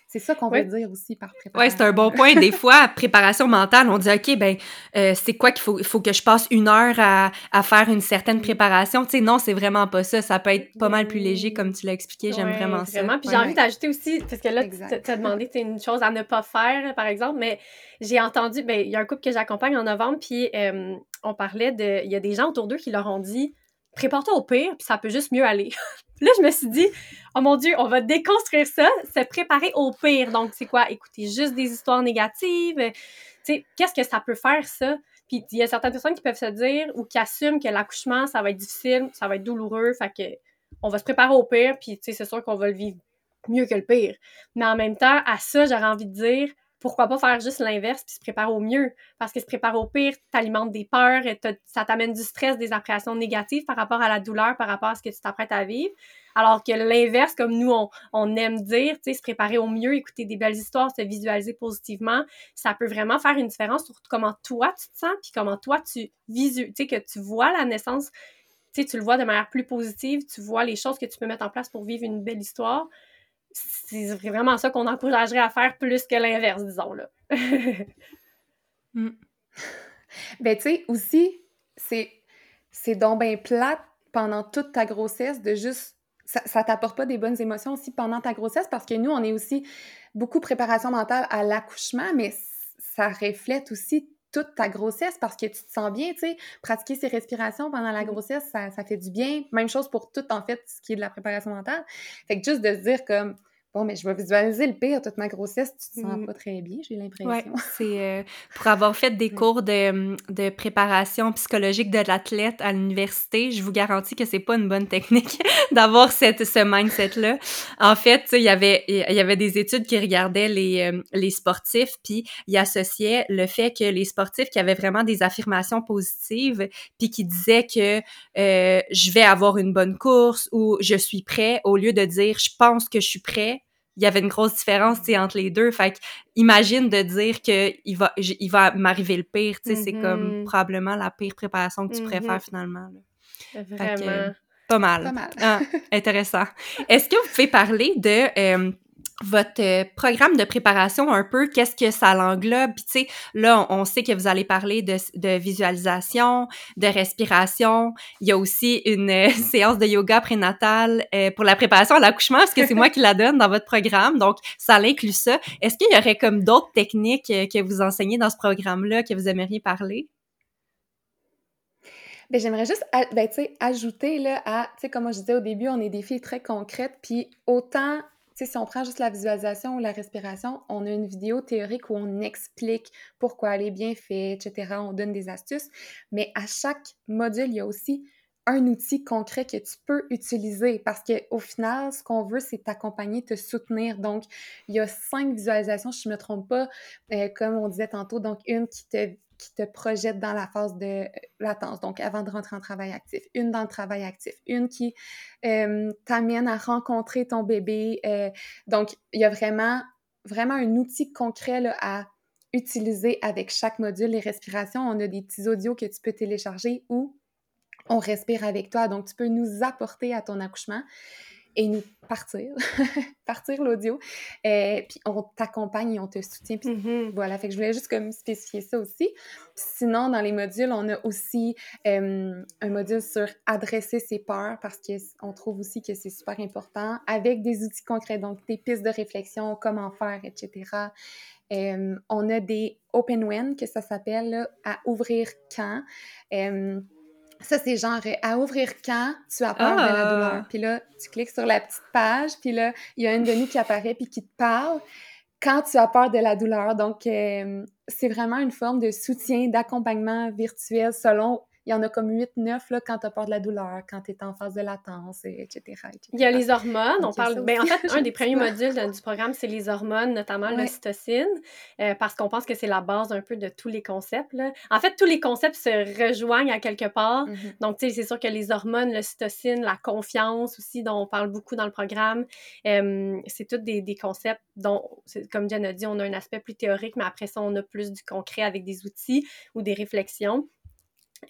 C: c'est ça qu'on veut dire aussi par préparation.
A: Oui, c'est un bon point. Des fois, préparation mentale, on dit, OK, ben euh, c'est quoi qu'il faut, faut que je passe une heure à, à faire une certaine préparation. Tu sais, non, c'est vraiment pas ça. Ça peut être pas mal plus léger, comme tu l'as expliqué. J'aime vraiment, ça.
B: Puis j'ai envie d'ajouter aussi, parce que là, tu as demandé une chose à ne pas faire, par exemple, mais j'ai entendu, ben il y a un couple que j'accompagne en novembre, puis euh, on parlait de, il y a des gens autour d'eux qui leur ont dit, prépare-toi au pire, puis ça peut juste mieux aller. là, je me suis dit, oh mon Dieu, on va déconstruire ça, se préparer au pire. Donc, c'est quoi? Écouter juste des histoires négatives. Tu sais, qu'est-ce que ça peut faire, ça? Puis, il y a certaines personnes qui peuvent se dire ou qui assument que l'accouchement, ça va être difficile, ça va être douloureux, fait que on va se préparer au pire, puis, tu sais, c'est sûr qu'on va le vivre mieux que le pire. Mais en même temps, à ça, j'aurais envie de dire, pourquoi pas faire juste l'inverse puis se préparer au mieux? Parce que se préparer au pire, t'alimentes des peurs, ça t'amène du stress, des appréhensions négatives par rapport à la douleur, par rapport à ce que tu t'apprêtes à vivre. Alors que l'inverse, comme nous, on, aime dire, se préparer au mieux, écouter des belles histoires, se visualiser positivement, ça peut vraiment faire une différence sur comment toi tu te sens puis comment toi tu visualises, tu que tu vois la naissance, tu sais, tu le vois de manière plus positive, tu vois les choses que tu peux mettre en place pour vivre une belle histoire c'est vraiment ça qu'on encouragerait à faire plus que l'inverse, disons là.
C: Mm. Ben, tu sais, aussi, c'est, c'est donc bien plate pendant toute ta grossesse de juste. Ça, ça t'apporte pas des bonnes émotions aussi pendant ta grossesse parce que nous, on est aussi beaucoup préparation mentale à l'accouchement, mais ça reflète aussi toute ta grossesse parce que tu te sens bien, tu sais. Pratiquer ses respirations pendant la mm. grossesse, ça, ça, fait du bien. Même chose pour tout, en fait, ce qui est de la préparation mentale. Fait que juste de se dire comme, Bon, mais je vais visualiser le pire, toute ma grossesse, tu te sens mmh. pas très bien, j'ai l'impression.
A: Oui, c'est euh, pour avoir fait des cours de, de préparation psychologique de l'athlète à l'université, je vous garantis que c'est pas une bonne technique d'avoir cette ce mindset-là. En fait, il y avait il y avait des études qui regardaient les, euh, les sportifs, puis ils associaient le fait que les sportifs qui avaient vraiment des affirmations positives, puis qui disaient que euh, je vais avoir une bonne course ou je suis prêt, au lieu de dire je pense que je suis prêt, il y avait une grosse différence entre les deux. Fait que, imagine de dire que il va, il va m'arriver le pire. tu sais C'est comme mm-hmm. probablement la pire préparation que tu pourrais faire mm-hmm. finalement.
B: Vraiment.
A: pas mal.
C: Pas mal.
A: Ah, intéressant. Est-ce que vous pouvez parler de euh, votre euh, programme de préparation un peu, qu'est-ce que ça l'englobe? Puis tu sais, là, on, sait que vous allez parler de, de, visualisation, de respiration. Il y a aussi une euh, séance de yoga prénatal euh, pour la préparation à l'accouchement, parce que c'est moi qui la donne dans votre programme. Donc, ça inclut ça. Est-ce qu'il y aurait comme d'autres techniques que vous enseignez dans ce programme-là que vous aimeriez parler?
C: Ben, j'aimerais juste ben, ajouter là, à, tu sais, comme je disais au début, on est des filles très concrètes, puis autant si on prend juste la visualisation ou la respiration, on a une vidéo théorique où on explique pourquoi elle est bien faite, etc. On donne des astuces. Mais à chaque module, il y a aussi un outil concret que tu peux utiliser parce qu'au final, ce qu'on veut, c'est t'accompagner, te soutenir. Donc, il y a cinq visualisations, si je ne me trompe pas, euh, comme on disait tantôt. Donc, une qui te qui te projette dans la phase de euh, latence, donc avant de rentrer en travail actif, une dans le travail actif, une qui euh, t'amène à rencontrer ton bébé. Euh, donc, il y a vraiment, vraiment un outil concret à utiliser avec chaque module. Les respirations, on a des petits audios que tu peux télécharger ou on respire avec toi. Donc, tu peux nous apporter à ton accouchement. Et nous partir, partir l'audio. Euh, puis on t'accompagne et on te soutient. Puis
B: Mhm.
C: voilà, fait que je voulais juste comme spécifier ça aussi. Sinon, dans les modules, on a aussi euh, un module sur adresser ses peurs parce qu'on trouve aussi que c'est super important avec des outils concrets, donc des pistes de réflexion, comment faire, etc. Euh, on a des open when, que ça s'appelle, à ouvrir quand. Ça, c'est genre euh, à ouvrir quand tu as peur de la
A: Ah!
C: douleur. Puis là, tu cliques sur la petite page, puis là, il y a une de nous qui apparaît puis qui te parle quand tu as peur de la douleur. Donc, euh, c'est vraiment une forme de soutien, d'accompagnement virtuel selon. Il y en a comme 8-9 là, quand tu as peur de la douleur, quand tu es en phase de latence, et etc., etc.
B: Il y a les hormones, on
C: Donc,
B: parle. Ben, en fait, un des premiers modules de- du programme, c'est les hormones, notamment
C: Ouais.
B: l'ocytocine, euh, parce qu'on pense que c'est la base un peu de tous les concepts. là. En fait, tous les concepts se rejoignent à quelque part.
C: Mhm.
B: Donc, tu sais, c'est sûr que les hormones, l'ocytocine, la confiance aussi, dont on parle beaucoup dans le programme, euh, c'est tous des, des concepts dont, comme Jen a dit, on a un aspect plus théorique, mais après ça, on a plus du concret avec des outils ou des réflexions.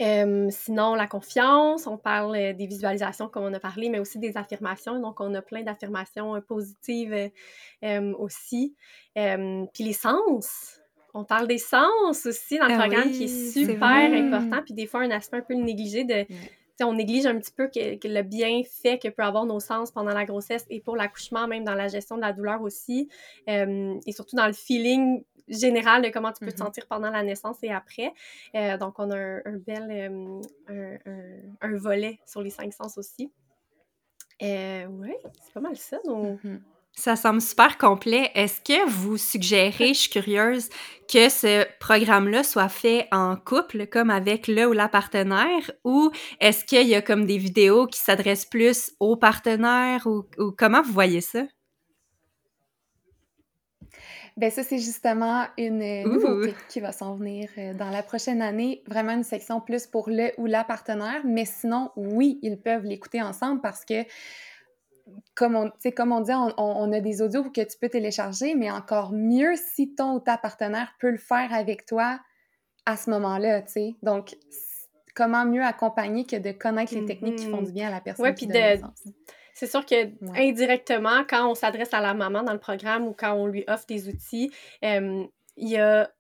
B: Euh, sinon, la confiance, on parle euh, des visualisations comme on a parlé, mais aussi des affirmations. Donc, on a plein d'affirmations euh, positives euh, aussi. Euh, puis les sens. On parle des sens aussi dans le
A: Ah
B: programme
A: oui,
B: qui est super important. Puis des fois, un aspect un peu négligé de... On néglige un petit peu que, que le bienfait que peut avoir nos sens pendant la grossesse et pour l'accouchement, même dans la gestion de la douleur aussi. Et surtout dans le feeling général de comment tu peux te
C: Mhm.
B: sentir pendant la naissance et après. Euh, donc, on a un, un bel euh, un, un- volet sur les cinq sens aussi. Euh, ouais, c'est pas mal ça. Donc...
C: Mhm.
A: Ça semble super complet. Est-ce que vous suggérez, je suis curieuse, que ce programme-là soit fait en couple, comme avec le ou la partenaire, ou est-ce qu'il y a comme des vidéos qui s'adressent plus aux partenaires, ou, ou comment vous voyez ça?
C: Ben ça, c'est justement une euh, nouveauté qui va s'en venir euh, dans la prochaine année. Vraiment une section plus pour le ou la partenaire. Mais sinon, oui, ils peuvent l'écouter ensemble parce que, comme on, comme on dit, on, on- a des audios que tu peux télécharger, mais encore mieux si ton ou ta partenaire peut le faire avec toi à ce moment-là, tu sais. Donc, comment mieux accompagner que de connaître les techniques qui font
B: Mhm.
C: du bien à la personne
B: Ouais, puis de-. C'est sûr que indirectement, quand on s'adresse à la maman dans le programme ou quand on lui offre des outils, euh, il y a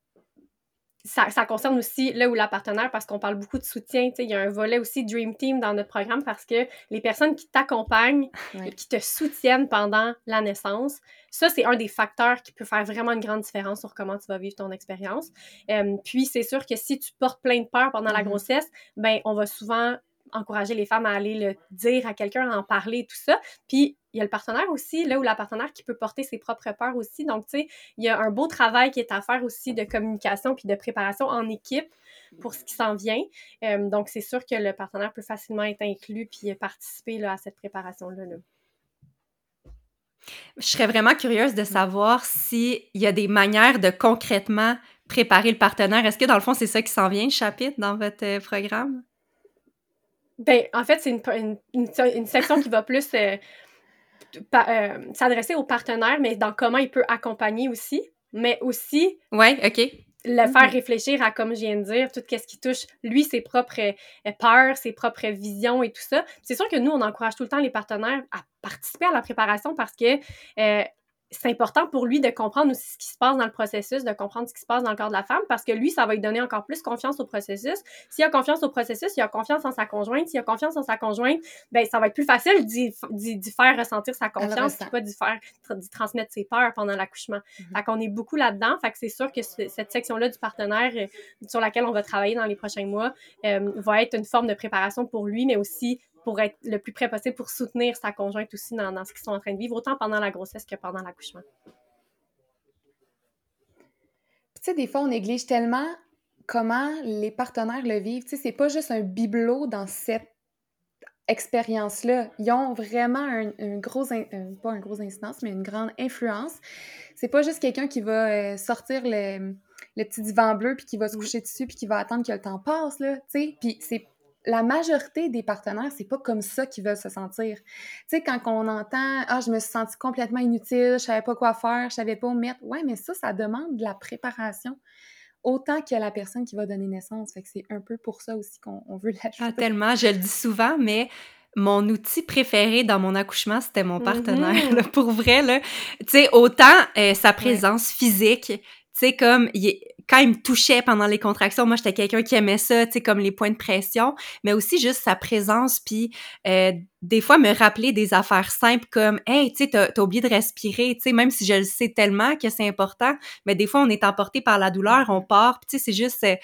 B: ça, ça concerne aussi là où la partenaire parce qu'on parle beaucoup de soutien. tu sais, Il y a un volet aussi Dream Team dans notre programme parce que les personnes qui t'accompagnent et qui te soutiennent pendant la naissance, ça, c'est un des facteurs qui peut faire vraiment une grande différence sur comment tu vas vivre ton expérience. Euh, puis, c'est sûr que si tu portes plein de peur pendant la
C: Mhm.
B: grossesse, ben on va souvent encourager les femmes à aller le dire à quelqu'un, à en parler tout ça. Puis, il y a le partenaire aussi, là où la partenaire qui peut porter ses propres peurs aussi. Donc, tu sais, il y a un beau travail qui est à faire aussi de communication puis de préparation en équipe pour ce qui s'en vient. Euh, donc, c'est sûr que le partenaire peut facilement être inclus puis participer là, à cette préparation-là. là.
A: Je serais vraiment curieuse de savoir s'il y a des manières de concrètement préparer le partenaire. Est-ce que dans le fond, c'est ça qui s'en vient, le chapitre, dans votre euh, programme?
B: Ben, en fait, c'est une, une, une- une section qui va plus euh, euh, s'adresser aux partenaires, mais dans comment il peut accompagner aussi, mais aussi
A: Ouais, OK.
B: le faire réfléchir à, comme je viens de dire, tout ce qui touche, lui, ses propres euh, peurs, ses propres visions et tout ça. C'est sûr que nous, on encourage tout le temps les partenaires à participer à la préparation parce que euh, c'est important pour lui de comprendre aussi ce qui se passe dans le processus, de comprendre ce qui se passe dans le corps de la femme, parce que lui, ça va lui donner encore plus confiance au processus. S'il a confiance au processus, il a confiance en sa conjointe. S'il a confiance en sa conjointe, ben ça va être plus facile d'y faire ressentir sa confiance, puis pas d'y faire d'y transmettre ses peurs pendant l'accouchement.
C: Mhm.
B: Fait qu'on est beaucoup là-dedans. Fait que c'est sûr que ce- cette section-là du partenaire euh, sur laquelle on va travailler dans les prochains mois euh, va être une forme de préparation pour lui, mais aussi pour être le plus près possible pour soutenir sa conjointe aussi dans, dans ce qu'ils sont en train de vivre, autant pendant la grossesse que pendant l'accouchement.
C: Tu sais, des fois, on néglige tellement comment les partenaires le vivent. Tu sais, c'est pas juste un bibelot dans cette expérience-là. Ils ont vraiment un, un gros, in- un- pas un gros incidence, mais une grande influence. C'est pas juste quelqu'un qui va euh, sortir le, le petit divan bleu puis qui va se coucher dessus puis qui va attendre que le temps passe, là, tu sais. Puis c'est la majorité des partenaires, c'est pas comme ça qu'ils veulent se sentir. Tu sais, quand on entend « Ah, je me suis sentie complètement inutile, je savais pas quoi faire, je savais pas où mettre », ouais, mais ça, ça demande de la préparation autant que la personne qui va donner naissance. Fait que c'est un peu pour ça aussi qu'on on veut l'ajouter.
A: Ah, tellement, je le dis souvent, mais mon outil préféré dans mon accouchement, c'était mon partenaire.
B: Mhm.
A: là, pour vrai, là. Tu sais, autant euh, sa présence physique, tu sais, comme il quand il me touchait pendant les contractions, moi, j'étais quelqu'un qui aimait ça, tu sais, comme les points de pression, mais aussi juste sa présence, puis euh, des fois me rappeler des affaires simples comme « Hey, tu sais, t'as t'as oublié de respirer », tu sais, même si je le sais tellement que c'est important, mais des fois, on est emporté par la douleur, on part, puis tu sais, c'est juste... euh,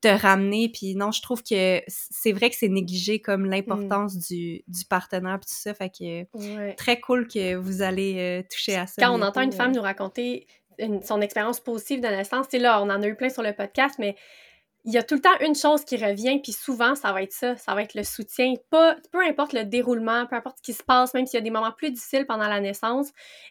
A: te ramener. Puis non, je trouve que c'est vrai que c'est négligé comme l'importance du, du partenaire puis tout ça. Fait que
B: Ouais.
A: très cool que vous allez euh, toucher à ça.
B: Quand on entend une
A: euh.
B: femme nous raconter son expérience positive de naissance, sais, là, on en a eu plein sur le podcast, mais il y a tout le temps une chose qui revient, puis souvent, ça va être ça, ça va être le soutien. Pas, peu importe le déroulement, peu importe ce qui se passe, même s'il y a des moments plus difficiles pendant la naissance,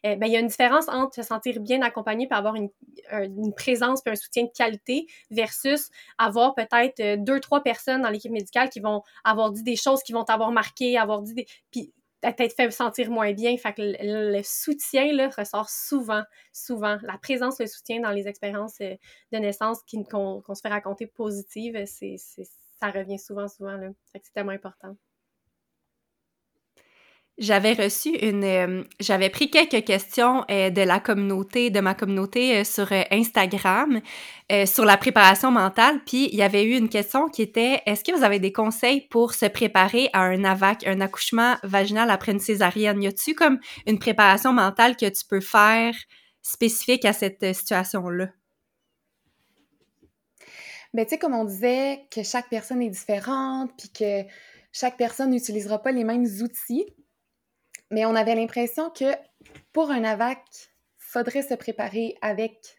B: euh, ben, il y a une différence entre se sentir bien accompagné puis avoir une, un- une présence puis un soutien de qualité versus avoir peut-être euh, deux, trois personnes dans l'équipe médicale qui vont avoir dit des choses qui vont t'avoir marqué, avoir dit des... Puis peut-être fait sentir moins bien. Fait que le, soutien là, ressort souvent, souvent. La présence, le soutien dans les expériences euh, de naissance qu'on se fait raconter positives, euh, c'est, ça revient souvent, souvent. C'est tellement important.
A: J'avais reçu une... euh, J'avais pris quelques questions euh, de la communauté, de ma communauté euh, sur Instagram, sur la préparation mentale. Puis il y avait eu une question qui était est-ce que vous avez des conseils pour se préparer à un AVAC, un accouchement vaginal après une césarienne? Y a-tu comme une préparation mentale que tu peux faire spécifique à cette situation-là?
C: Ben, tu sais, comme on disait, que chaque personne est différente, puis que chaque personne n'utilisera pas les mêmes outils. Mais on avait l'impression que pour un AVAC, faudrait se préparer avec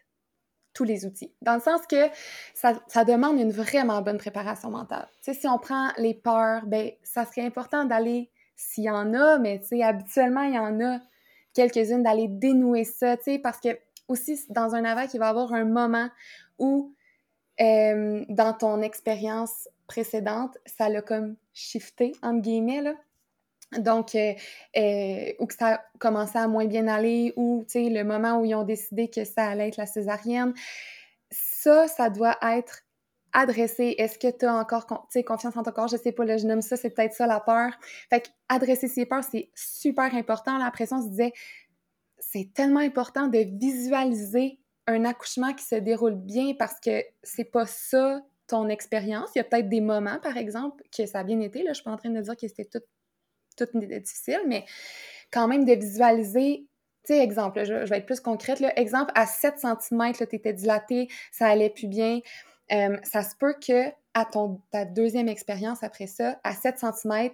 C: tous les outils. Dans le sens que ça, demande une vraiment bonne préparation mentale. Si on prend les peurs, ben, ça serait important d'aller, s'il y en a, mais habituellement, il y en a quelques-unes, d'aller dénouer ça, parce que aussi, dans un AVAC, il va y avoir un moment où euh, dans ton expérience précédente, ça l'a comme shifté, entre guillemets, là. Donc, euh, euh, ou que ça a commencé à moins bien aller, ou, le moment où ils ont décidé que ça allait être la césarienne, ça, ça doit être adressé. Est-ce que tu as encore confiance en ton corps? Je sais pas, là, je nomme ça, c'est peut-être ça la peur. Fait adresser ses peurs, c'est super important. Là, après ça, on se disait, c'est tellement important de visualiser un accouchement qui se déroule bien parce que c'est pas ça ton expérience. Il y a peut-être des moments, par exemple, que ça a bien été. Là, je suis pas en train de dire que c'était tout, tout difficile, mais quand même de visualiser. Tu sais, exemple, je vais être plus concrète. Là. Exemple, à 7 cm, tu étais dilaté, ça allait plus bien. Euh, ça se peut que à ton, ta deuxième expérience après ça, à 7 cm,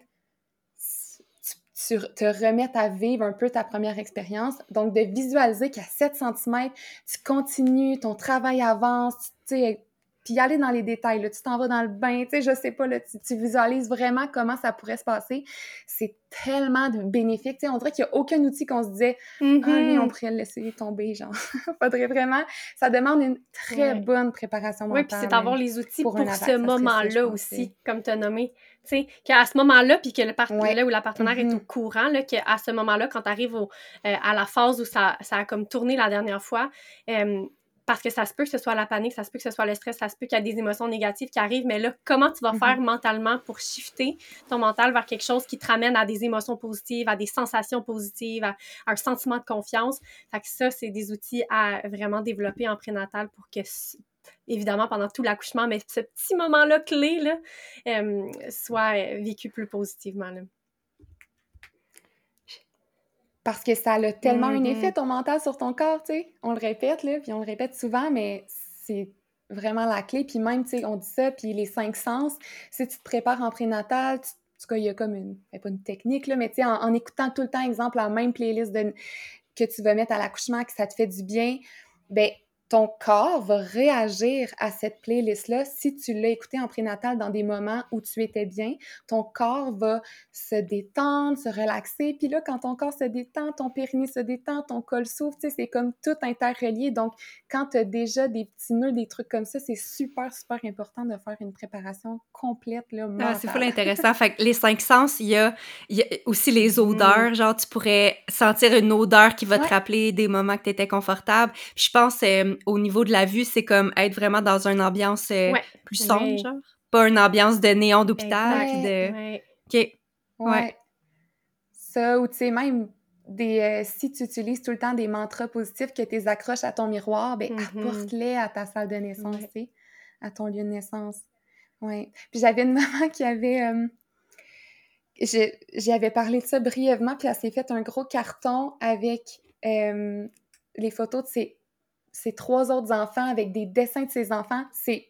C: tu, tu te remettes à vivre un peu ta première expérience. Donc, de visualiser qu'à 7 cm, tu continues, ton travail avance, tu sais, puis aller dans les détails, là, tu t'en vas dans le bain, tu sais, je sais pas, là, tu, tu visualises vraiment comment ça pourrait se passer. C'est tellement bénéfique, tu sais, on dirait qu'il n'y a aucun outil qu'on se disait « Ah oui, on pourrait le laisser tomber, genre. » Faudrait vraiment... Ça demande une très
B: Ouais.
C: bonne préparation mentale.
B: Oui, puis c'est d'avoir les outils
C: pour
B: ce moment-là aussi, comme tu as nommé. Tu sais, qu'à ce moment-là, puis que le partenaire
C: Ouais.
B: ou la partenaire est
C: Mhm.
B: au courant, là, qu'à ce moment-là, quand tu arrives au, euh, à la phase où ça, ça a comme tourné la dernière fois, euh, parce que ça se peut que ce soit la panique, ça se peut que ce soit le stress, ça se peut qu'il y a des émotions négatives qui arrivent, mais là, comment tu vas
C: Mhm.
B: faire mentalement pour shifter ton mental vers quelque chose qui te ramène à des émotions positives, à des sensations positives, à, à un sentiment de confiance? Fait que ça, c'est des outils à vraiment développer en prénatal pour que, évidemment, pendant tout l'accouchement, mais ce petit moment-là clé, là, euh, soit euh, vécu plus positivement. Là.
C: Parce que ça a tellement un
B: Mhm.
C: effet, ton mental, sur ton corps, tu sais. On le répète, là, puis on le répète souvent, mais c'est vraiment la clé. Puis même, tu sais, on dit ça, puis les cinq sens, si tu te prépares en prénatal, tu- en tout cas, il y a comme une, ben, pas une technique, là, mais tu sais, en, en écoutant tout le temps, exemple, la même playlist de, que tu vas mettre à l'accouchement, que ça te fait du bien, ben ton corps va réagir à cette playlist-là si tu l'as écouté en prénatal dans des moments où tu étais bien. Ton corps va se détendre, se relaxer. Puis là, quand ton corps se détend, ton périnée se détend, ton col s'ouvre, tu sais, c'est comme tout interrelié. Donc, quand tu as déjà des petits nœuds, des trucs comme ça, c'est super, super important de faire une préparation complète, là,
A: Ah, c'est full intéressant. fait que les cinq sens, il y a, il y a aussi les odeurs. Genre, tu pourrais sentir une odeur qui va te rappeler des moments que tu étais confortable. Puis je pense, euh, au niveau de la vue, c'est comme être vraiment dans une ambiance euh,
B: Ouais.
A: plus sombre,
B: Ouais.
A: genre. Pas une ambiance de néon d'hôpital. De... OK.
C: Ouais.
A: Ouais.
C: ça, ou tu sais, même des, euh, si tu utilises tout le temps des mantras positifs que tu accroches à ton miroir, ben
B: Mhm.
C: apporte-les à ta salle de naissance,
B: Ouais.
C: tu sais, à ton lieu de naissance. Ouais. Puis j'avais une maman qui avait... euh, je- J'y avais parlé de ça brièvement, puis elle s'est fait un gros carton avec euh, les photos de ses, ses trois autres enfants, avec des dessins de ses enfants. C'est...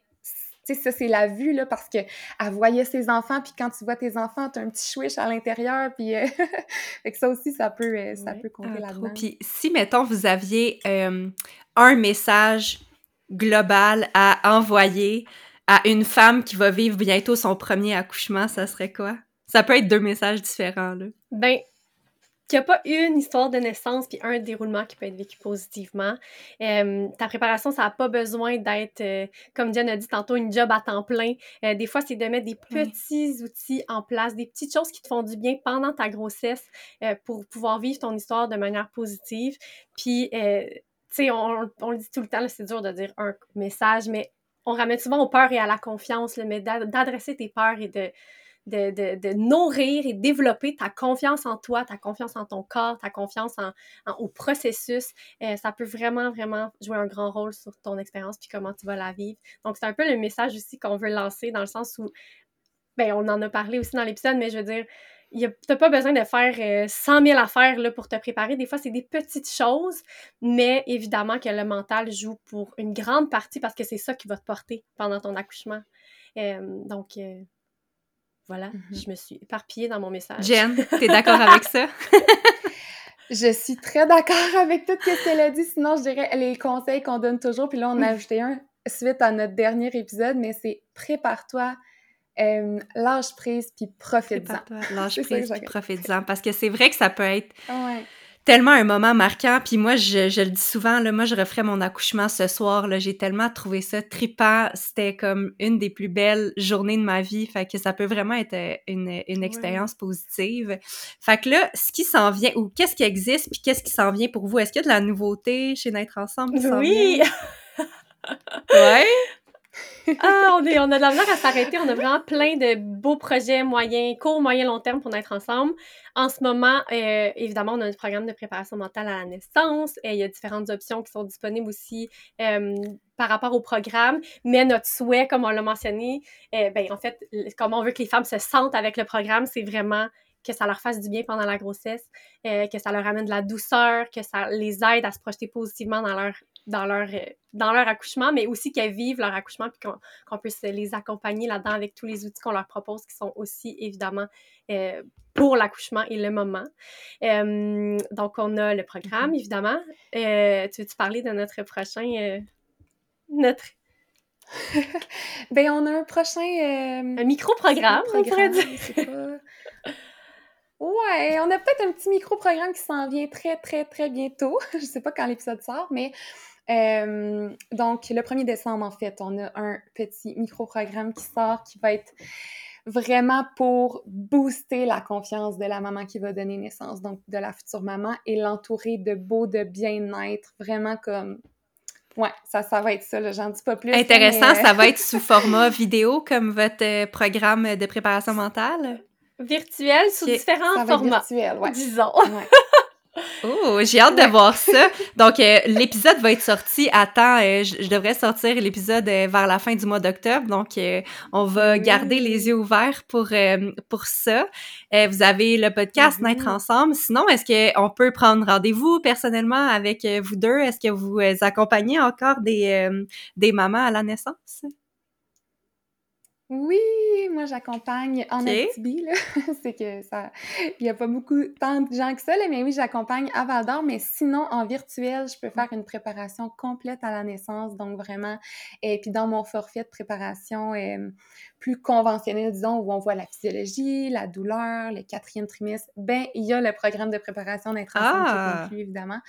C: Tu sais, ça, c'est la vue, là, parce que elle voyait ses enfants, puis quand tu vois tes enfants, t'as un petit chouiche à l'intérieur, puis... euh, fait que ça aussi, ça peut, euh, ça
B: Ouais.
C: peut compter là-dedans.
A: Puis si, mettons, vous aviez euh, un message global à envoyer à une femme qui va vivre bientôt son premier accouchement, ça serait quoi? Ça peut être deux messages différents, là.
B: Ben, qu'il n'y a pas une histoire de naissance puis un déroulement qui peut être vécu positivement. Euh, ta préparation, ça n'a pas besoin d'être, euh, comme Diane a dit tantôt, une job à temps plein. Euh, des fois, c'est de mettre des
A: Oui.
B: petits outils en place, des petites choses qui te font du bien pendant ta grossesse pour pouvoir vivre ton histoire de manière positive. Puis, tu sais, on, on le dit tout le temps, c'est dur de dire un message, mais on ramène souvent aux peurs et à la confiance, là, mais d'a- d'adresser tes peurs et de de, nourrir et développer ta confiance en toi, ta confiance en ton corps, ta confiance au processus. Euh, ça peut vraiment, vraiment jouer un grand rôle sur ton expérience puis comment tu vas la vivre. Donc, c'est un peu le message aussi qu'on veut lancer dans le sens où, ben, on en a parlé aussi dans l'épisode, mais je veux dire, tu n'as pas besoin de faire euh, 100 000 affaires là, pour te préparer. Des fois, c'est des petites choses, mais évidemment que le mental joue pour une grande partie parce que c'est ça qui va te porter pendant ton accouchement. Euh, donc, euh, voilà,
C: Mhm.
B: je me suis éparpillée dans mon message.
A: Jen, t'es d'accord avec ça?
C: Je suis très d'accord avec tout ce qu'elle a dit. Sinon, je dirais les conseils qu'on donne toujours. Puis là, on a ajouté un suite à notre dernier épisode, mais c'est prépare-toi, euh, lâche prise, puis profite-en.
A: Lâche prise, puis profite-en. Parce que c'est vrai que ça peut être
C: Ouais.
A: Tellement un moment marquant. Puis moi, je, je le dis souvent, là, moi, je referais mon accouchement ce soir. Là, j'ai tellement trouvé ça trippant. C'était comme une des plus belles journées de ma vie. Fait que ça peut vraiment être euh, une, une expérience positive. Fait que là, ce qui s'en vient, ou qu'est-ce qui existe, puis qu'est-ce qui s'en vient pour vous? Est-ce qu'il y a de la nouveauté chez Naître Ensemble qui s'en
B: Oui!
A: vient? Ouais!
B: Ah, on, a de la misère à s'arrêter. On a vraiment plein de beaux projets moyens, court, moyen, long terme pour naître ensemble. En ce moment, euh, évidemment, on a un programme de préparation mentale à la naissance. Et il y a différentes options qui sont disponibles aussi euh, par rapport au programme. Mais notre souhait, comme on l'a mentionné, euh, ben, en fait, comment on veut que les femmes se sentent avec le programme, c'est vraiment que ça leur fasse du bien pendant la grossesse, euh, que ça leur amène de la douceur, que ça les aide à se projeter positivement dans leur dans leur, euh, dans leur accouchement, mais aussi qu'elles vivent leur accouchement puis qu'on puisse les accompagner là-dedans avec tous les outils qu'on leur propose qui sont aussi évidemment euh, pour l'accouchement et le moment. Euh, donc, on a le programme, évidemment. Euh, tu veux-tu parler de notre prochain... notre
C: Ben, on a un prochain...
B: un micro-programme, on pourrait dire.
C: Ouais, on a peut-être un petit micro-programme qui s'en vient très, très, très bientôt. je sais pas quand l'épisode sort, mais euh, donc le 1er décembre, en fait, on a un petit micro-programme qui sort qui va être vraiment pour booster la confiance de la maman qui va donner naissance, donc de la future maman, et l'entourer de beau, de bien-être, vraiment comme... Ouais, ça, ça va être ça, là, j'en dis pas plus.
A: Intéressant,
C: mais-
A: ça va être sous format vidéo comme votre euh, programme de préparation mentale?
B: Virtuel sous différents
C: Ça va être
B: formats,
C: virtuel, ouais.
B: disons.
C: Ouais.
A: Oh, j'ai hâte de voir ça. Donc, euh, l'épisode va être sorti à temps. euh, je, je devrais sortir l'épisode euh, vers la fin du mois d'octobre. Donc, euh, on va
C: Oui.
A: garder les yeux ouverts pour, pour ça. Vous avez le podcast
C: Mhm.
A: Naître Ensemble. Sinon, est-ce qu'on peut prendre rendez-vous personnellement avec vous deux? Est-ce que vous accompagnez encore des, des mamans à la naissance?
C: Oui, moi j'accompagne en
A: Ok.
C: Abitibi, là. c'est que ça, il y a pas beaucoup tant de gens que ça, là, mais oui, j'accompagne à Val d'Or, mais sinon en virtuel, je peux faire une préparation complète à la naissance, donc vraiment, et puis dans mon forfait de préparation euh, plus conventionnel, disons, où on voit la physiologie, la douleur, le quatrième trimestre, ben il y a le programme de préparation d'être qui
A: Ah!
C: est inclus, évidemment.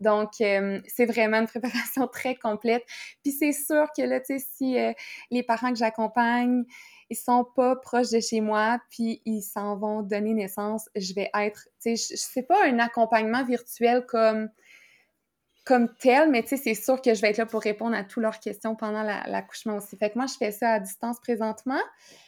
C: Donc, euh, c'est vraiment une préparation très complète. Puis c'est sûr que là, tu sais, si euh, les parents que j'accompagne, ils sont pas proches de chez moi, puis ils s'en vont donner naissance, je vais être, tu sais, sais pas un accompagnement virtuel comme comme tel, mais tu sais, c'est sûr que je vais être là pour répondre à toutes leurs questions pendant l'accouchement aussi. Fait que moi, je fais ça à distance présentement.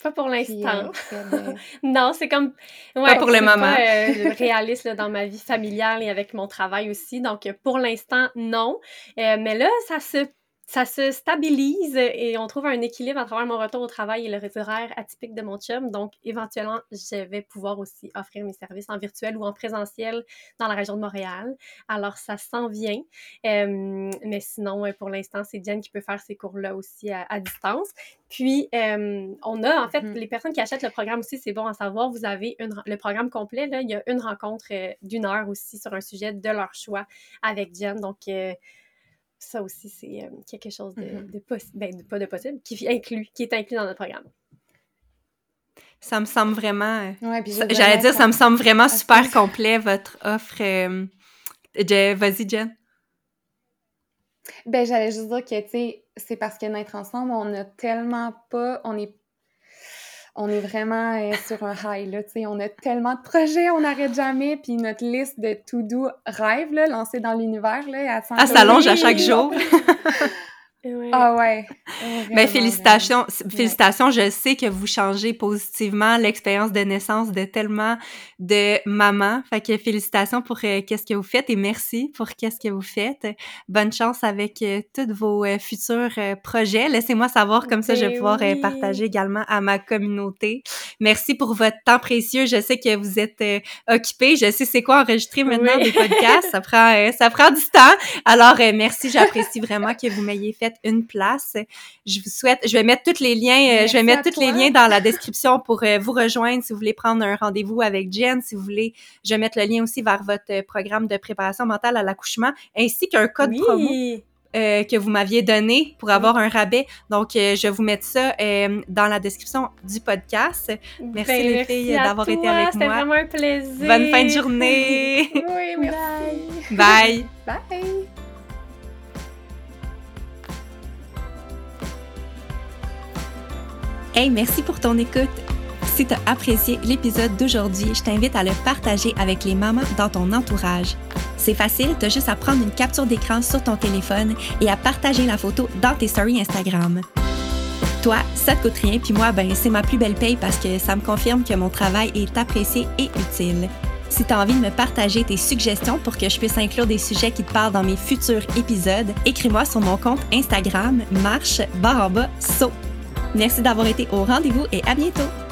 B: Pas pour l'instant. Euh, non, c'est comme...
A: Ouais, pas pour mamans.
B: Pas, euh, réaliste là, dans ma vie familiale et avec mon travail aussi. Donc, pour l'instant, non. Euh, mais là, ça se ça se stabilise et on trouve un équilibre à travers mon retour au travail et le horaire atypique de mon chum. Donc, éventuellement, je vais pouvoir aussi offrir mes services en virtuel ou en présentiel dans la région de Montréal. Alors, ça s'en vient. mais sinon, pour l'instant, c'est Diane qui peut faire ces cours-là aussi à, distance. Puis, on a, en fait, mm-hmm. les personnes qui achètent le programme aussi, c'est bon à savoir, vous avez le programme complet, là, il y a une rencontre euh, d'une heure aussi sur un sujet de leur choix avec Diane. Donc, euh, ça aussi, c'est euh, quelque chose de, mm-hmm. possible, ben, pas de possible, qui, inclut, qui est inclus dans notre programme.
A: Ça me semble vraiment. Euh, j'allais dire, ça me semble vraiment super complet, votre offre. Euh, vas-y, Jen.
C: Ben, j'allais juste dire que, tu sais, c'est parce que Naître Ensemble, on n'a tellement pas. On est on est vraiment euh, sur un high, là, tu sais, on a tellement de projets, on n'arrête jamais, puis notre liste de to-do rêve, là, lancée dans l'univers, là,
A: à s'allonge à chaque jour.
C: Ah ouais.
A: Mais félicitations, félicitations. Je sais que vous changez positivement l'expérience de naissance de tellement de mamans. Fait que félicitations pour euh, qu'est-ce que vous faites et merci pour qu'est-ce que vous faites. Bonne chance avec euh, tous vos euh, futurs projets. Laissez-moi savoir comme ça je vais ben pouvoir partager également à ma communauté. Merci pour votre temps précieux. Je sais que vous êtes occupés. Je sais c'est quoi enregistrer maintenant des podcasts. ça prend ça prend du temps. Alors merci, j'apprécie vraiment que vous m'ayez fait une place. Je vous souhaite, je vais mettre tous les liens, euh, je vais mettre tous les liens dans la description pour euh, vous rejoindre si vous voulez prendre un rendez-vous avec Jen, si vous voulez, je vais mettre le lien aussi vers votre programme de préparation mentale à l'accouchement, ainsi qu'un code promo. Euh, que vous m'aviez donné pour avoir un rabais. Donc, je vais vous mettre ça dans la description du podcast. Merci ben, les filles d'avoir été avec moi.
B: C'était vraiment un plaisir.
A: Bonne fin de journée.
B: oui, merci.
A: Bye.
C: Bye.
A: Hey, merci pour ton écoute. Si tu as apprécié l'épisode d'aujourd'hui, je t'invite à le partager avec les mamans dans ton entourage. C'est facile, tu as juste à prendre une capture d'écran sur ton téléphone et à partager la photo dans tes stories Instagram. Toi, ça te coûte rien, puis moi, ben, c'est ma plus belle paye parce que ça me confirme que mon travail est apprécié et utile. Si tu as envie de me partager tes suggestions pour que je puisse inclure des sujets qui te parlent dans mes futurs épisodes, écris-moi sur mon compte Instagram marche barre en bas saut. Merci d'avoir été au rendez-vous et à bientôt!